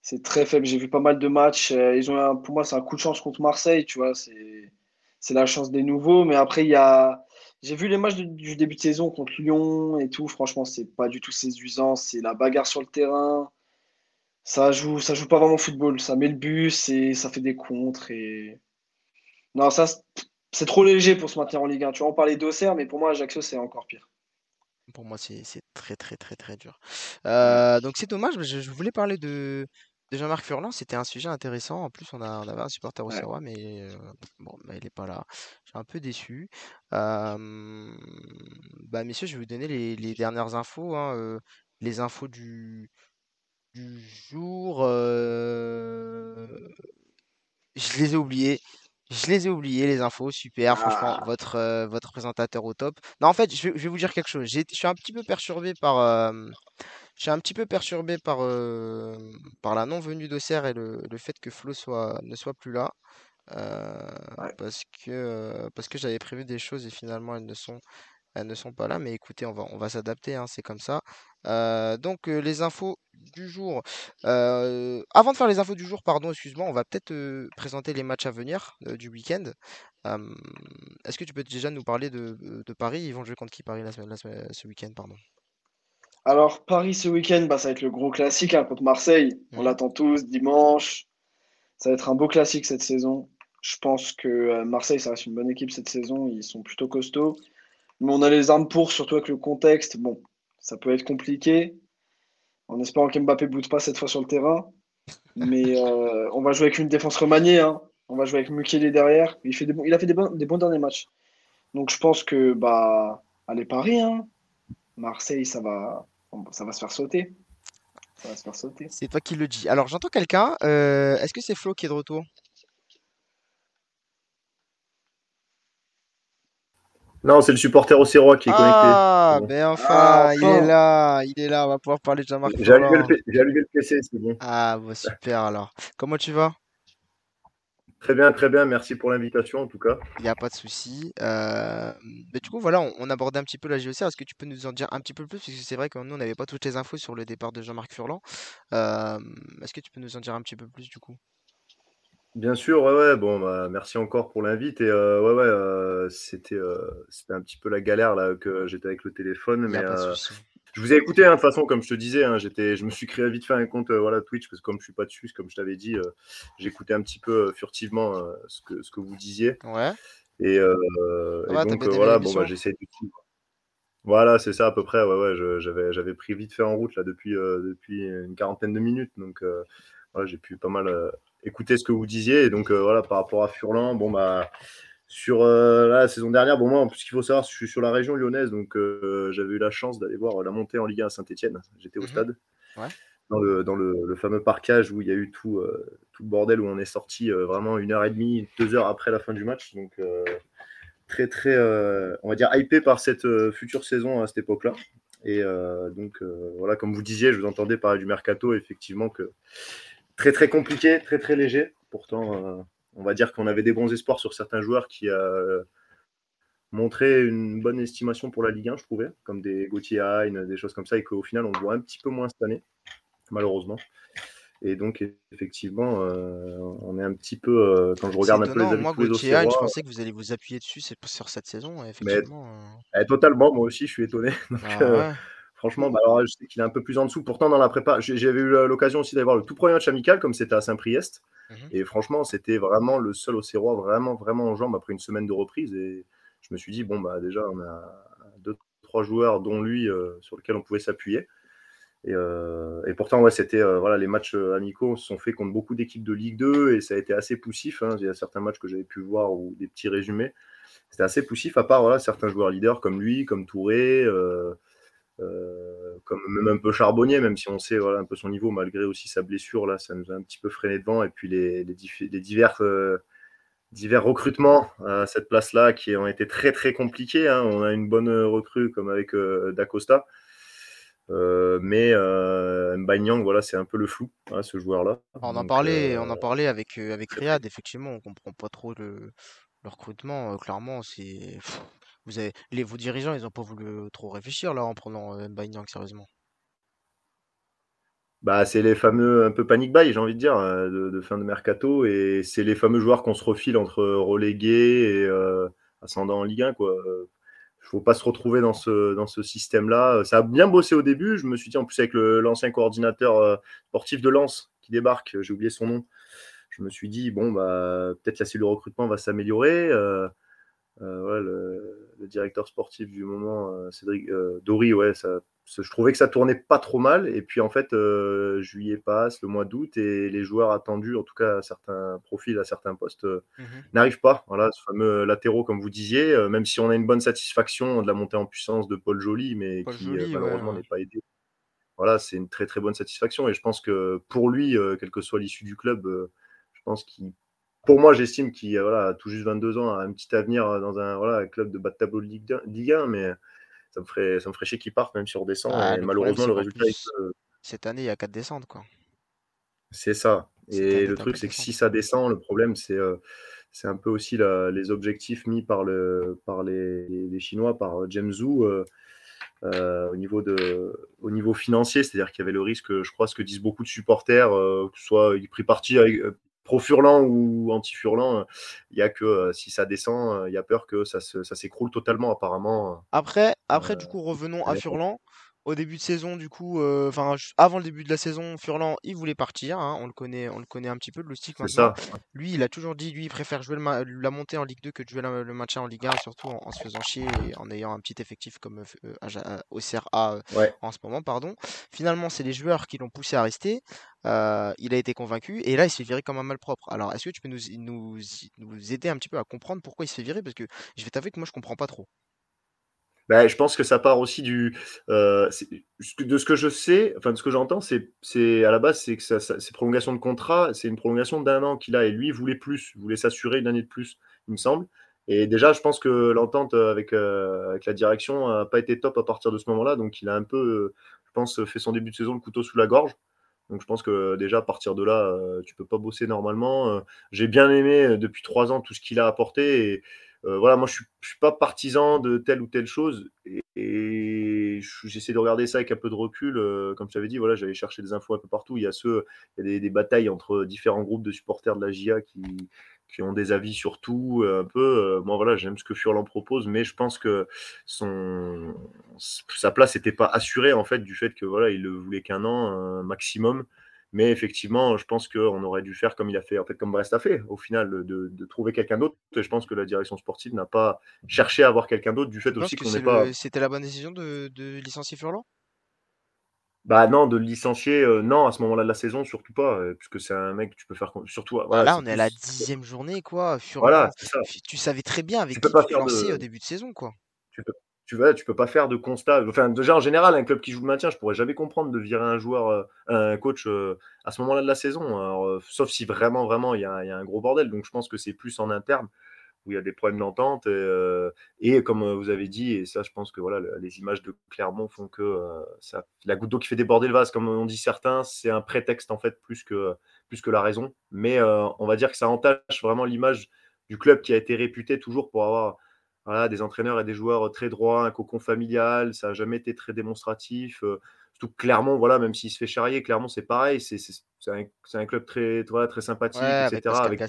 C'est très faible. J'ai vu pas mal de matchs. Euh, ils ont pour moi, c'est un coup de chance contre Marseille, tu vois. C'est, c'est la chance des nouveaux. Mais après, il y a. J'ai vu les matchs du début de saison contre Lyon et tout. Franchement, c'est pas du tout séduisant. C'est la bagarre sur le terrain ça joue, ça joue pas vraiment au football. Ça met le bus et ça fait des contres. Et... Non, ça, c'est trop léger pour se maintenir en Ligue 1. Tu vois, on parlait d'Auxerre, mais pour moi, Ajaccio, c'est encore pire. Pour moi, c'est très, très, très, très dur. Euh, donc, c'est dommage. Je, voulais parler de, Jean-Marc Furlan. C'était un sujet intéressant. En plus, on, a, avait un supporter au ouais. mais euh, bon, bah, il n'est pas là. Je suis un peu déçu. Euh, bah, messieurs, je vais vous donner les, dernières infos. Hein, les infos du, du jour. Euh, je les ai oubliés. Je les ai oubliés, les infos, super, franchement, ah. votre, euh, votre présentateur au top. Non, en fait, je vais, vous dire quelque chose. Je suis un petit peu perturbé par, euh, je suis un petit peu perturbé par, par la non-venue d'Auxerre et le, fait que Flo soit, ne soit plus là. parce que, parce que j'avais prévu des choses et finalement elles ne sont, elles ne sont pas là. Mais écoutez, on va, on va s'adapter, hein, c'est comme ça. Euh, donc euh, les infos du jour. Euh, avant de faire les infos du jour, pardon, excuse-moi, on va peut-être présenter les matchs à venir du week-end. Est-ce que tu peux déjà nous parler de, Paris? Ils vont jouer contre qui Paris la semaine, ce week-end, pardon? Alors Paris ce week-end, bah, ça va être le gros classique hein, contre Marseille. On l'attend tous dimanche. Ça va être un beau classique cette saison. Je pense que Marseille, ça reste une bonne équipe cette saison. Ils sont plutôt costauds. Mais on a les armes pour, surtout avec le contexte. Bon, ça peut être compliqué. En espérant qu'Mbappé ne bouge pas cette fois sur le terrain. Mais euh, on va jouer avec une défense remaniée. Hein. On va jouer avec Mukele derrière. Il, fait des il a fait des bons, des bons derniers matchs. Donc je pense que, bah, allez, Paris. Hein. Marseille, ça va, ça va se faire sauter. Ça va se faire sauter. C'est toi qui le dis. Alors j'entends quelqu'un. Euh, est-ce que c'est Flo qui est de retour? Non, c'est le supporter au Serrois qui est connecté. Ah, ben enfin, ah, il est là, il est là, on va pouvoir parler de Jean-Marc. J'ai allumé, le PC, c'est bon. Ah, bah, super alors. Comment tu vas? Très bien, très bien, merci pour l'invitation en tout cas. Il n'y a pas de souci. Euh, mais du coup, voilà, on, abordait un petit peu la GOCR. Est-ce que tu peux nous en dire un petit peu plus? Parce que c'est vrai que nous, on n'avait pas toutes les infos sur le départ de Jean-Marc Furlan. Euh, est-ce que tu peux nous en dire un petit peu plus du coup? Bien sûr, ouais, ouais. Bon, bah, merci encore pour l'invite. Et euh, ouais, ouais, euh, c'était, euh, c'était un petit peu la galère là que j'étais avec le téléphone, mais je vous ai écouté hein, de toute façon, comme je te disais. Hein, j'étais, je me suis créé vite fait un compte, voilà, Twitch parce que comme je suis pas dessus, comme je t'avais dit, j'écoutais un petit peu furtivement ce que ce que vous disiez. Ouais. Et, donc voilà, bon, bah, j'essaie de Voilà, c'est ça à peu près. Ouais, ouais, j'avais, j'avais pris vite fait en route là depuis depuis une quarantaine de minutes, donc j'ai pu pas mal écouter ce que vous disiez. Et donc, euh, voilà, par rapport à Furlan, bon, bah, sur la saison dernière, bon, moi, en plus, ce qu'il faut savoir, je suis sur la région lyonnaise, donc j'avais eu la chance d'aller voir la montée en Ligue 1 à Saint-Etienne. J'étais au mmh stade. Dans, le, dans le, fameux parcage où il y a eu tout, tout le bordel, où on est sorti vraiment une heure et demie, deux heures après la fin du match. Donc, très, très, on va dire, hypé par cette future saison à cette époque-là. Et donc, voilà, comme vous disiez, je vous entendais parler du mercato, effectivement, que très, très compliqué, très, très léger. Pourtant, on va dire qu'on avait des bons espoirs sur certains joueurs qui a montré une bonne estimation pour la Ligue 1, je trouvais, comme des Gauthier Hein, des choses comme ça, et qu'au final, on voit un petit peu moins cette année, malheureusement. Et donc, effectivement, euh, on est un petit peu. Euh, quand je regarde un peu les avis Moi, Gauthier je pensais que vous alliez vous appuyer dessus sur cette saison. Effectivement. Mais, euh. totalement, moi aussi, je suis étonné. Ah franchement, bah, alors, je sais qu'il est un peu plus en dessous. Pourtant, dans la prépa, j'avais eu l'occasion aussi d'avoir le tout premier match amical, comme c'était à Saint-Priest. Mmh et franchement, c'était vraiment le seul Auxerrois, vraiment, vraiment en jambes après une semaine de reprise. Et je me suis dit, bon, bah, déjà, on a deux, trois joueurs, dont lui, sur lesquels on pouvait s'appuyer. Euh, et, pourtant, ouais, c'était euh, voilà, les matchs euh, amicaux se sont faits contre beaucoup d'équipes de Ligue 2 et ça a été assez poussif. Hein. Il y a certains matchs que j'avais pu voir ou des petits résumés. C'était assez poussif, à part voilà, certains joueurs leaders comme lui, comme Touré, comme même un peu Charbonnier, même si on sait voilà, un peu son niveau, malgré aussi sa blessure, là, ça nous a un petit peu freiné devant. Et puis les, les, divers, divers recrutements à cette place-là qui ont été très très compliqués. Hein. On a une bonne recrue comme avec Dacosta. Euh, mais euh, Mbanyang, voilà, c'est un peu le flou, hein, ce joueur-là. On en parlait, on en euh, parlait avec, avec Riyad, effectivement, on comprend pas trop le, recrutement. clairement, c'est. Vous avez, les, vos dirigeants, ils n'ont pas voulu trop réfléchir là en prenant Mbanyang, sérieusement? Bah, c'est les fameux un peu panic buy, j'ai envie de dire, de, fin de mercato, et c'est les fameux joueurs qu'on se refile entre relégués et ascendant en Ligue 1, quoi il faut pas se retrouver dans ce, système-là. Ça a bien bossé au début. Je me suis dit, en plus, avec l'ancien coordinateur euh, sportif de Lens qui débarque, j'ai oublié son nom, je me suis dit, bon, bah, peut-être la cellule recrutement va s'améliorer. Euh, euh, le, directeur sportif du moment, Cédric Dory, ouais, ça, je trouvais que ça tournait pas trop mal. Et puis en fait, euh, juillet passe, le mois d'août, et les joueurs attendus, en tout cas à certains profils, à certains postes, euh, mmh n'arrivent pas. Voilà, ce fameux latéraux, comme vous disiez, euh, même si on a une bonne satisfaction de la montée en puissance de Paul Joly, mais qui malheureusement n'est pas aidé. Voilà, c'est une très très bonne satisfaction. Et je pense que pour lui, quelle que soit l'issue du club, je pense qu'il pour moi, j'estime qu'il voilà, a tout juste 22 ans, a un petit avenir dans un, voilà, club de bas de tableau de Ligue 1, mais ça me ferait, ça me ferait chier qu'il parte, même si on descend. Ah, malheureusement, le résultat est Cette année, il y a 4 descentes, quoi. C'est ça. Et le truc, c'est que si ça descend, le problème, c'est euh, c'est un peu aussi les objectifs mis par, le, par les, les Chinois, par euh, James Zhu, euh, au, niveau de, au niveau financier. C'est-à-dire qu'il y avait le risque, je crois, ce que disent beaucoup de supporters, que ce soit pris parti avec, pro-furlant ou anti-furlant, il y a que si ça descend, il y a peur que ça, ça s'écroule totalement apparemment. Après, après du coup, revenons à Furlan au début de saison, du coup, euh, enfin avant le début de la saison, Furlan, il voulait partir. Hein, on le connaît, on le connaît un petit peu, le stick. Ça. Lui, il a toujours dit, lui, il préfère jouer la montée en Ligue 2 que de jouer le maintien en Ligue 1, surtout en, se faisant chier et en ayant un petit effectif comme euh, euh au CRA en ce moment, pardon. Finalement, c'est les joueurs qui l'ont poussé à rester. il a été convaincu et là, il se fait virer comme un malpropre. Alors, est-ce que tu peux nous, nous, nous aider un petit peu à comprendre pourquoi il se fait virer? Parce que je vais t'avouer que moi, je comprends pas trop. Bah, je pense que ça part aussi du. Euh, de ce que je sais, enfin de ce que j'entends, c'est à la base, c'est que ça, c'est prolongation de contrat, c'est une prolongation d'un an qu'il a et lui voulait plus, voulait s'assurer une année de plus, il me semble. Et déjà, je pense que l'entente avec, euh, la direction n'a pas été top à partir de ce moment-là, donc il a un peu, je pense, fait son début de saison le couteau sous la gorge. Donc je pense que déjà à partir de là, euh, tu peux pas bosser normalement. J'ai bien aimé depuis trois ans tout ce qu'il a apporté et euh, voilà, moi, je ne suis, pas partisan de telle ou telle chose. Et, j'essaie de regarder ça avec un peu de recul. Euh, comme je t'avais dit, voilà, j'allais chercher des infos un peu partout. Il y a, ceux, des, batailles entre différents groupes de supporters de la GIA qui, qui ont des avis sur tout, euh, un peu. moi, voilà, j'aime ce que Furlan propose, mais je pense que sa place n'était pas assurée, en fait, du fait que voilà, il ne voulait qu'un an maximum. Mais effectivement, je pense qu'on aurait dû faire comme il a fait, en fait, comme Brest a fait, au final, de, trouver quelqu'un d'autre. Je pense que la direction sportive n'a pas cherché à avoir quelqu'un d'autre du fait aussi qu'on n'est pas. C'était la bonne décision de, licencier Furlan? Bah non, de le licencier, non, à ce moment-là de la saison, surtout pas, puisque c'est un mec que tu peux faire surtout bah là, on est à la dixième journée, quoi, Voilà, ça. tu savais très bien avec qui tu lançais au début de saison, quoi. Tu peux tu vois, tu peux pas faire de constat. Enfin, déjà en général, un club qui joue le maintien, je pourrais jamais comprendre de virer un joueur, un coach à ce moment-là de la saison. sauf si vraiment, vraiment, il y, a, un gros bordel. Donc, je pense que c'est plus en interne où il y a des problèmes d'entente. Et, comme vous avez dit, et ça, je pense que voilà, les images de Clermont font que la goutte d'eau qui fait déborder le vase, comme on dit certains, c'est un prétexte en fait plus que, plus que la raison. Mais on va dire que ça entache vraiment l'image du club qui a été réputé toujours pour avoir voilà, des entraîneurs et des joueurs très droits, un cocon familial, ça n'a jamais été très démonstratif. Euh, surtout Clermont, voilà, même s'il se fait charrier, Clermont c'est pareil, c'est un, un, club très, voilà, très sympathique, etc. Avec,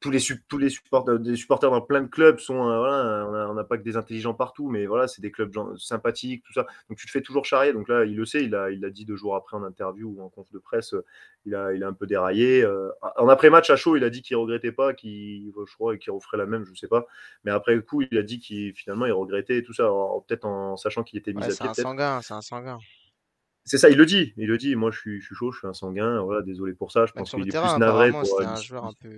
tous les, tous les supporters, des supporters dans plein de clubs sont, euh, voilà, on n'a pas que des intelligents partout, mais voilà, c'est des clubs sympathiques, tout ça. Donc tu te fais toujours charrier. Donc là, il le sait, il l'a il a dit deux jours après en interview ou en conf de presse, euh, il, a, il a un peu déraillé. Euh, en après-match à chaud, il a dit qu'il regrettait pas, qu'il, je crois, qu'il referait la même, je sais pas. Mais après le coup, il a dit qu'il finalement il regrettait tout ça, peut-être en sachant qu'il était mis à pied. C'est un sanguin, c'est un sanguin. C'est ça, il le dit. Il le dit. Moi, je suis, je suis chaud, je suis un sanguin. Voilà, désolé pour ça. Je pense qu'il est plus navré pour. C'était un, joueur un peu,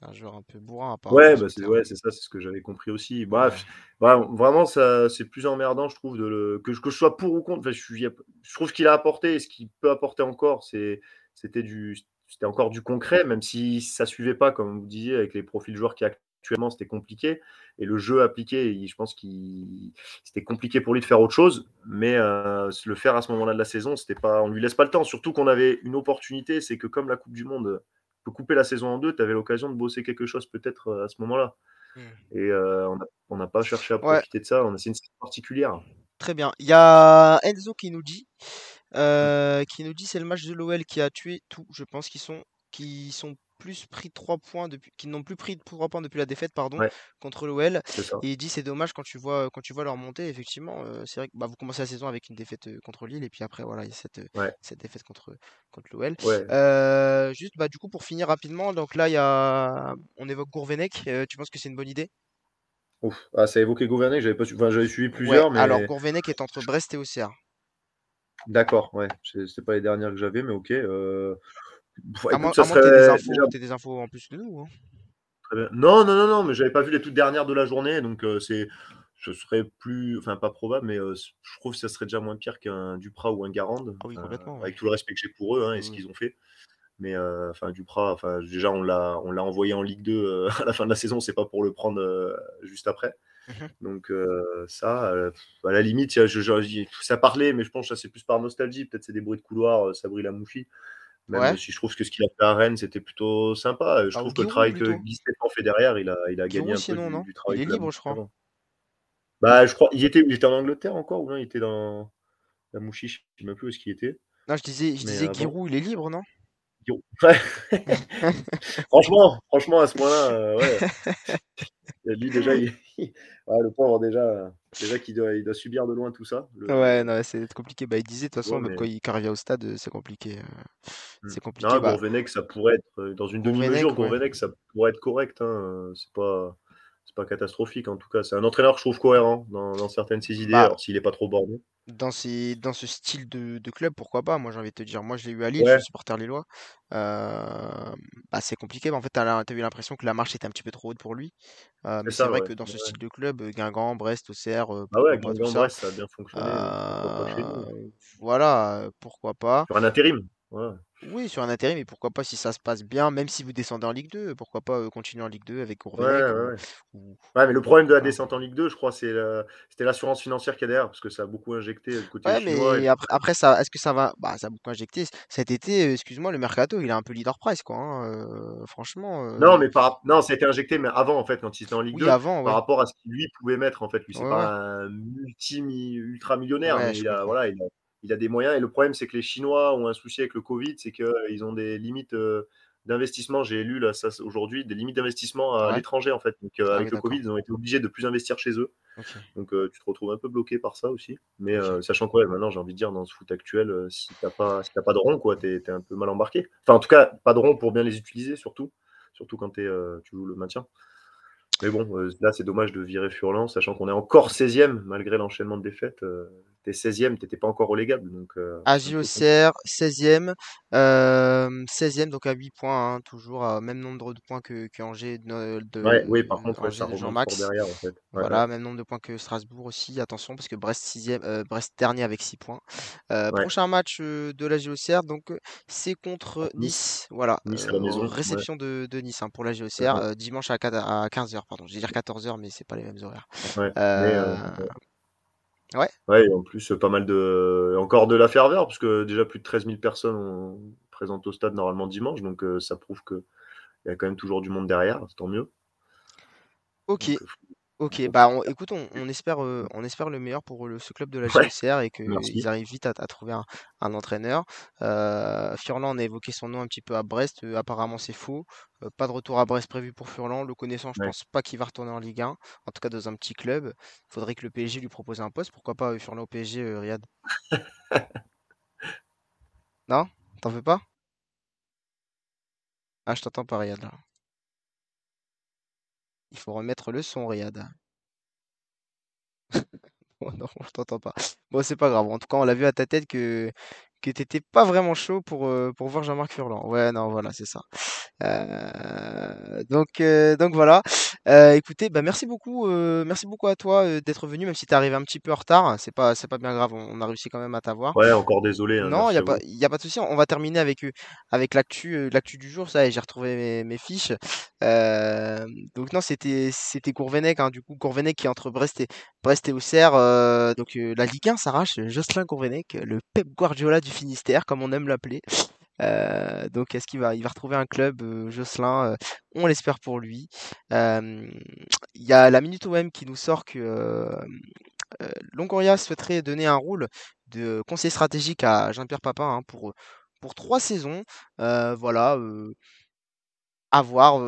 un joueur un peu bourrin. Ouais, bah c'est ouais, c'est ça, c'est ce que j'avais compris aussi. Bref, bah, vraiment, ça, c'est plus emmerdant, je trouve, de le... que, que je sois pour ou contre. Enfin, je, je trouve qu'il a apporté, et ce qu'il peut apporter encore, c'est, c'était du, c'était encore du concret, même si ça suivait pas, comme vous disiez, avec les profils joueurs qui actuellement c'était compliqué. Et le jeu appliqué, je pense qu'il c'était compliqué pour lui de faire autre chose. Mais euh, le faire à ce moment-là de la saison, c'était pas, on lui laisse pas le temps. Surtout qu'on avait une opportunité, c'est que comme la Coupe du Monde peut couper la saison en deux, tu avais l'occasion de bosser quelque chose peut-être euh, à ce moment-là. Hmm. Et euh, on n'a pas cherché à profiter de ça. On a c'est une particulière. Très bien. Il y a Enzo qui nous dit, qui nous dit c'est le match de l'OL qui a tué tout. Je pense qu'ils sont, qui sont plus pris 3 points depuis, qui n'ont plus pris 3 points depuis la défaite pardon, contre l'OL. Et il dit c'est dommage quand tu vois quand tu vois leur montée. Effectivement, c'est vrai que bah, vous commencez la saison avec une défaite contre Lille et puis après voilà il y a cette, cette défaite contre contre l'OL. juste bah du coup pour finir rapidement donc là il y a on évoque Gourvenec. tu penses que c'est une bonne idée? Ouf. Ah, ça a évoqué Gourvenec, j'avais pas enfin, j'avais suivi plusieurs mais alors Gourvenec est entre Brest et Auxerre. D'accord, ouais, c'est pas les dernières que j'avais mais OK. À moins, ça serait... des, des infos en plus de nous. Hein. Non, non, non, non, mais j'avais pas vu les toutes dernières de la journée, donc euh, c'est, ce serait plus, enfin pas probable, mais euh, je trouve que ça serait déjà moins pire qu'un Duprat ou un Garande, ah oui, complètement, avec tout le respect que j'ai pour eux hein, et ce qu'ils ont fait. Mais euh, enfin Duprat, enfin déjà on l'a, on l'a envoyé en Ligue 2 à la fin de la saison, c'est pas pour le prendre juste après. Mmh donc ça, à la limite, je, je, ça parlait, mais je pense que ça c'est plus par nostalgie. Peut-être c'est des bruits de couloir, ça brille la Même si je trouve que ce qu'il a fait à Rennes, c'était plutôt sympa. Je trouve que le travail que Guy Stéphane fait derrière, il a, il a gagné un peu du, du, travail. Il est libre, je crois. Bah, je crois. Il était, il était en Angleterre encore ou non? Il était dans la Mouchi, je ne sais même plus où est-ce qu'il était. Non, je disais, je disais Giroud, il est libre, non? Ouais. franchement, franchement, à ce moment-là, euh, ouais. Lui, déjà, il... le pauvre, déjà, déjà qu'il doit, il doit subir de loin tout ça. Ouais, non, c'est compliqué. Bah, il disait, de toute façon, quand, il, quand au stade, c'est compliqué. Euh, mmh. C'est compliqué. Non, bah... ça pourrait être, euh, dans une demi-mesure, Gourvenec, ça pourrait être correct. Hein. C'est pas c'est pas catastrophique en tout cas. C'est un entraîneur que je trouve cohérent dans, certaines de ses idées, bah alors s'il n'est pas trop borné. Dans, dans ce style de, club, pourquoi pas? Moi j'ai envie de te dire, moi je l'ai eu à Lille, je suis supporter lillois. Euh, bah, c'est compliqué, mais en fait tu as, eu l'impression que la marche était un petit peu trop haute pour lui. Euh, mais c'est vrai que dans ce style de club, Guingamp, Brest, Auxerre, euh, ah ouais, Guingamp, Brest, ça a bien fonctionné. voilà, pourquoi pas. Sur un intérim. Oui, sur un intérim, mais pourquoi pas si ça se passe bien, même si vous descendez en Ligue 2, pourquoi pas continuer en Ligue 2 avec Gourvenec ouais, mais le problème de la descente en Ligue 2, je crois, c'est c'était l'assurance financière qu'il y a derrière, parce que ça a beaucoup injecté le côté ouais, mais après, après, ça, est-ce que ça va Bah, ça a beaucoup injecté. Cet été, excuse-moi, le mercato, il a un peu leader price, quoi. Hein, franchement. Non, mais par... non, ça a été injecté, mais avant, en fait, quand il était en Ligue 2, avant, par rapport à ce qu'il lui pouvait mettre, en fait. Lui, c'est pas un multi ultra millionnaire, mais il a, voilà, il a il a des moyens. Et le problème, c'est que les Chinois ont un souci avec le Covid, c'est qu'ils ont des limites euh, d'investissement. J'ai lu là, ça aujourd'hui, des limites d'investissement à l'étranger en fait. Donc euh, ah avec le Covid, ils ont été obligés de plus investir chez eux. Donc euh, tu te retrouves un peu bloqué par ça aussi. Mais sachant quoi, maintenant j'ai envie de dire dans ce foot actuel, si t'as pas, si pas de rond, quoi, t'es es un peu mal embarqué. Enfin en tout cas, pas de rond pour bien les utiliser surtout, surtout quand es, tu joues le maintien. Mais bon, là c'est dommage de virer Furlan, sachant qu'on est encore 16e malgré l'enchaînement de défaites T'es 16e, t'étais pas encore relégable. Donc, euh, AGOCR, 16e. Euh, 16e, donc à 8 points, hein, toujours, à même nombre de points que, que Angers de, de ouais, Oui, par contre, Angers, ça Jean-Max. Derrière, en fait. voilà, même nombre de points que Strasbourg aussi. Attention, parce que Brest, 6 euh, Brest dernier avec 6 points. Euh, prochain match euh, de la GOCR, donc c'est contre Nice. Voilà, nice à la maison, réception de, de, Nice hein, pour la GOCR, dimanche à, à 15h, pardon. Je vais dire 14h, mais c'est pas les mêmes horaires. Ouais, mais, Ouais. Ouais, et en plus, pas mal de. Encore de la ferveur, parce que déjà plus de 13 000 personnes ont... présentent au stade normalement dimanche, donc euh, ça prouve qu'il y a quand même toujours du monde derrière, tant mieux. Ok. Euh, ok, bah écoute, on, espère, euh, on espère le meilleur pour ce club de la GCR et qu'ils arrivent vite à, trouver un, entraîneur. Furlan, on a évoqué son nom un petit peu à Brest, apparemment c'est faux. Euh, pas de retour à Brest prévu pour Furlan. Le connaissant, je pense pas qu'il va retourner en Ligue 1. En tout cas, dans un petit club. Il faudrait que le PSG lui propose un poste. Pourquoi pas euh, Furlan au PSG, euh, Riyad? Non? T'en veux pas? Ah, je t'entends pas, Riyad. Il faut remettre le son, Riyad. non, je t'entends pas. Bon, c'est pas grave. En tout cas, on l'a vu à ta tête que que t'étais pas vraiment chaud pour, pour voir Jean-Marc Furlan. Ouais, non, voilà, c'est ça. donc, donc voilà. écoutez, bah merci beaucoup, merci beaucoup à toi d'être venu, même si t'es arrivé un petit peu en retard. C'est pas, c'est pas bien grave. On, a réussi quand même à t'avoir. Ouais, encore désolé. Hein, non, il y a pas, y a pas de souci. On va terminer avec avec l'actu, l'actu du jour. Ça, j'ai retrouvé mes, fiches. Donc non, c'était c'était Courvenec. Hein, du coup, Courvenec qui est entre Brest et Brest et Auxerre. donc la Ligue 1 s'arrache. Jocelyn Courvenec, le Pep Guardiola du Finistère, comme on aime l'appeler. Euh, donc est-ce qu'il va, il va retrouver un club, euh, Jocelyn euh, On l'espère pour lui. Il y a la Minute OM qui nous sort que Longoria souhaiterait donner un rôle de conseiller stratégique à Jean-Pierre Papin hein, pour, pour trois saisons. voilà à voir,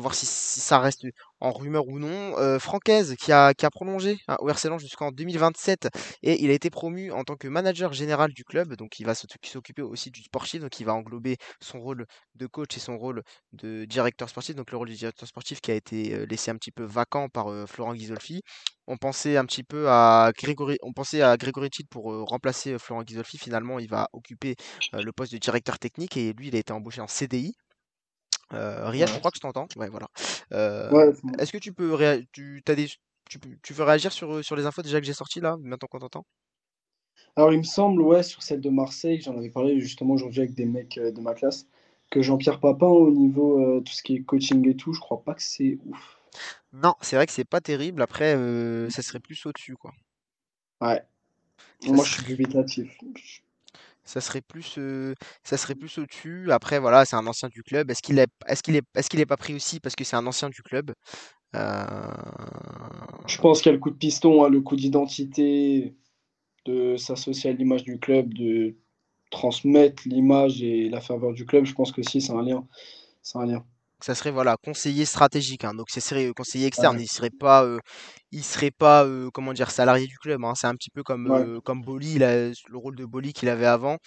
voir si, ça reste en rumeur ou non. Euh, Francaise qui a, qui a prolongé hein, au RC jusqu'en 2027 et il a été promu en tant que manager général du club, donc il va s'occuper aussi du sportif, donc il va englober son rôle de coach et son rôle de directeur sportif, donc le rôle du directeur sportif qui a été laissé un petit peu vacant par Florent Ghisolfi. On pensait un petit peu à Grégory, on pensait à Grégory pour remplacer Florent Ghisolfi. Finalement, il va occuper le poste de directeur technique et lui, il a été embauché en CDI. Euh, Riyad, je crois que je t'entends. Ouais, voilà. Euh, est-ce que tu peux, tu, as des... tu, tu veux réagir sur, sur les infos déjà que j'ai sorties là, maintenant qu'on t'entend? Alors, il me semble, ouais, sur celle de Marseille, j'en avais parlé justement aujourd'hui avec des mecs euh, de ma classe, que Jean-Pierre Papin, au niveau euh, tout ce qui est coaching et tout, je crois pas que c'est ouf. Non, c'est vrai que c'est pas terrible. Après, ça serait plus au-dessus, quoi. Ouais. Moi, je suis dubitatif ça serait plus, ça serait plus au-dessus. Après, voilà, c'est un ancien du club. Est-ce qu'il est, est-ce qu'il est, est-ce qu'il est pas pris aussi parce que c'est un ancien du club? Je pense qu'il y a le coup de piston, hein, le coup d'identité, de s'associer à l'image du club, de transmettre l'image et la ferveur du club. Je pense que si, c'est un lien. C'est un lien ça serait voilà conseiller stratégique hein. donc c'est serait conseiller externe il serait pas il serait pas comment dire salarié du club hein. c'est un petit peu comme comme Boli le rôle de Boli qu'il avait avant.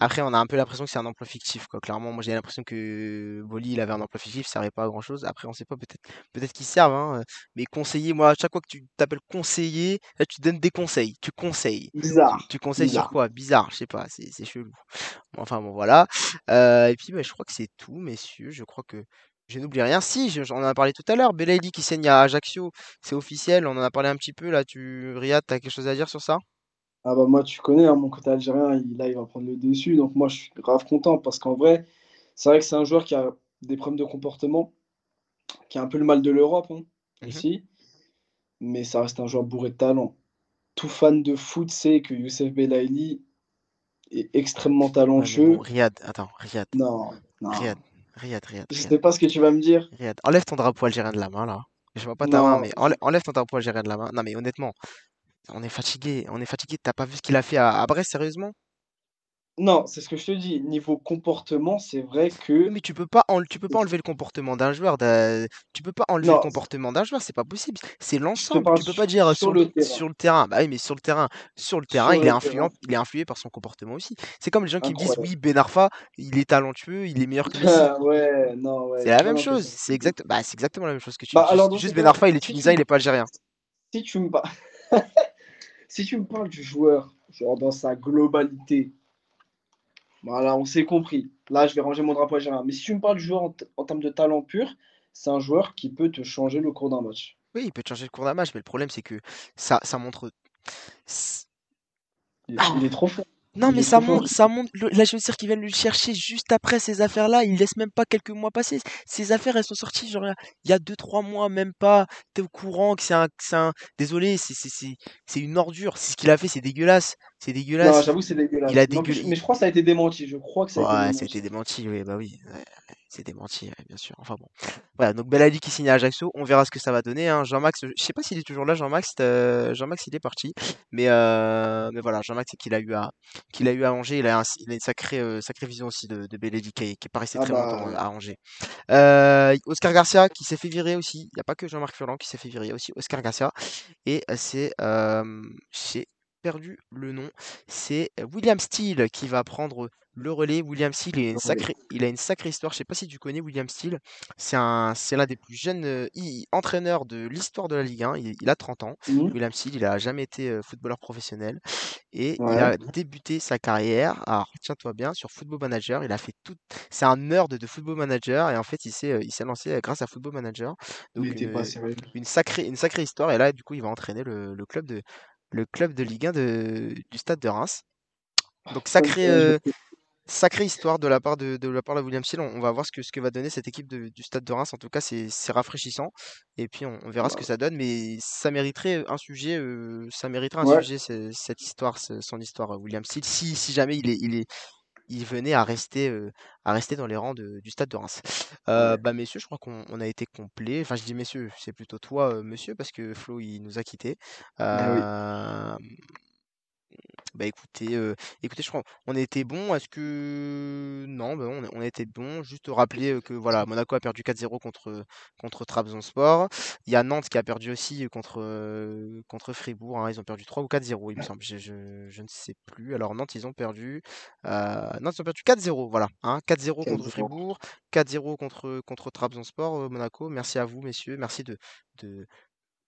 Après on a un peu l'impression que c'est un emploi fictif quoi. Clairement moi j'ai l'impression que Boli il avait un emploi fictif ça servait pas à grand chose après on sait pas peut-être peut-être qu'ils servent hein, mais conseiller moi à chaque fois que tu t'appelles conseiller là tu donnes des conseils. Tu conseilles. Bizarre. Tu, conseilles sur quoi? Bizarre je sais pas c'est chelou. Enfin bon voilà. Et puis bah, je crois que c'est tout messieurs. Je crois que je n'oublie rien. Si, j'en ai parlé tout à l'heure. Belaïli qui saigne à Ajaccio, c'est officiel. On en a parlé un petit peu là. Tu, Riyad, tu as quelque chose à dire sur ça? Ah bah moi, tu connais, hein, mon côté algérien, il, là, il va prendre le dessus. Donc moi, je suis grave content parce qu'en vrai, c'est vrai que c'est un joueur qui a des problèmes de comportement, qui a un peu le mal de l'Europe hein, mmh aussi. Mais ça reste un joueur bourré de talent. Tout fan de foot sait que Youssef Belaïli est extrêmement talentueux. Riyad, attends, Riyad. Non, non. Riyad. Riyad, Riyad. Je sais pas ce que tu vas me dire. Riyad, enlève ton drapeau algérien de la main là. Je vois pas ta main, mais enlève, ton drapeau algérien de la main. Non, mais honnêtement, on est fatigué. On est fatigué. T'as pas vu ce qu'il a fait à Brest, sérieusement? Non, c'est ce que je te dis. Niveau comportement, c'est vrai que. Mais tu peux pas, tu peux pas enlever le comportement d'un joueur. Tu peux pas enlever le comportement d'un joueur, c'est pas possible. C'est l'ensemble. Tu peux pas dire sur, le, terrain. sur le terrain. Bah oui, mais sur le terrain, sur le terrain, il est influent, il est influé par son comportement aussi. C'est comme les gens qui me disent oui, Ben Arfa, il est talentueux, il est meilleur que Messi. ouais, non, ouais. C'est la même chose. C'est exact. Bah, c'est exactement la même chose que tu. Bah, dis. juste, Ben Arfa, il est tunisien, il est pas algérien. Si tu me si tu me parles du joueur genre dans sa globalité, voilà, on s'est compris. Là, je vais ranger mon drapeau à Gérard. Mais si tu me parles du joueur en, termes de talent pur, c'est un joueur qui peut te changer le cours d'un match. Oui, il peut te changer le cours d'un match, mais le problème, c'est que ça, ça montre. il est trop fort. Non, mais ça monte, ça monte. là, je veux dire qu'ils viennent le chercher juste après ces affaires-là. Ils laissent même pas quelques mois passer. Ces affaires, elles sont sorties genre il y a 2-3 mois, même pas. T'es au courant que c'est un, un... Désolé, c'est une ordure. C'est ce qu'il a fait, c'est dégueulasse. C'est dégueulasse. Non, j'avoue, c'est dégueulasse. Il a Mais je crois que ça a été démenti. Je crois que ça a été démenti. ça a été démenti, oui, bah oui. C'est démenti, bien sûr. Enfin bon. Voilà, donc Belali qui signe à Ajaccio. On verra ce que ça va donner. Hein. Jean-Max, je sais pas s'il est toujours là, Jean-Max. Euh, Jean-Max, il est parti. Mais, euh, mais voilà, Jean-Max, qu'il a eu à qu'il a eu à Angers. Il a, il a une sacrée, euh, sacrée vision aussi de, de Belali qui, qui est pas resté ah très bah, longtemps à Angers. Oscar Garcia qui s'est fait virer aussi. Il n'y a pas que Jean-Marc Furlan qui s'est fait virer. Il y a aussi Oscar Garcia. Et c'est chez perdu le nom. C'est William Steele qui va prendre le relais. William Steele, il a une sacrée, il a une sacrée histoire. Je sais pas si tu connais William Steele. C'est un, c'est l'un des plus jeunes entraîneurs de l'histoire de la Ligue 1. Il, a 30 ans. Mmh. William Steele, il a jamais été footballeur professionnel et il a débuté sa carrière. Alors tiens-toi bien sur Football Manager. Il a fait tout. C'est un nerd de Football Manager et en fait il s'est, il s'est lancé grâce à Football Manager. Donc une, sacrée, une sacrée histoire. Et là du coup il va entraîner le, le club de le club de Ligue 1 de, du stade de Reims. Donc sacré, euh, sacrée histoire de la part de, de la part de William Seal. On, va voir ce que, ce que va donner cette équipe du stade de Reims. En tout cas, c'est rafraîchissant. Et puis on, verra ce que ça donne. Mais ça mériterait un sujet, euh, ça mériterait un sujet cette histoire, son histoire William Seal. Si, si jamais il est, il est, il venait à rester, à rester dans les rangs du stade de Reims. bah messieurs, je crois qu'on a été complet. Enfin, je dis messieurs, c'est plutôt toi, monsieur, parce que Flo, il nous a quittés. Ah bah écoutez, écoutez, je crois on été bon. Est-ce que non, bah on, été bon. Juste rappeler que voilà, Monaco a perdu 4-0 contre contre Trabzonspor. Il y a Nantes qui a perdu aussi contre contre Fribourg. Hein. Ils ont perdu 3 ou 4-0, il me semble. Je, je, je, ne sais plus. Alors Nantes, ils ont perdu. Nantes, ils ont perdu 4-0. Voilà, hein, 4-0 contre Fribourg, 4-0 contre contre Trabzonspor. Monaco. Merci à vous, messieurs. Merci de de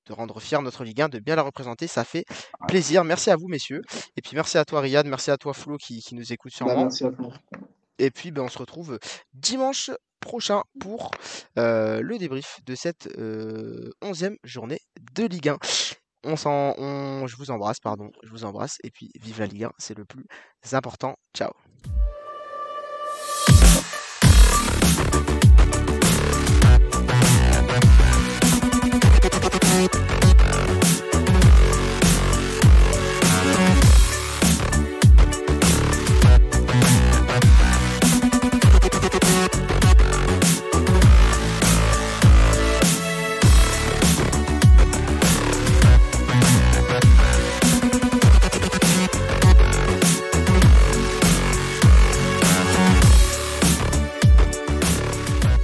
de rendre fier notre Ligue 1, de bien la représenter. Ça fait plaisir. Merci à vous, messieurs. Et puis merci à toi, Riyad. Merci à toi, Flo, qui, nous écoute sûrement. Bah, merci à toi. Et puis, ben, on se retrouve dimanche prochain pour euh, le débrief de cette euh, onzième journée de Ligue 1. On on, je vous embrasse, pardon, je vous embrasse. Et puis, vive la Ligue 1, c'est le plus important. Ciao. Bye.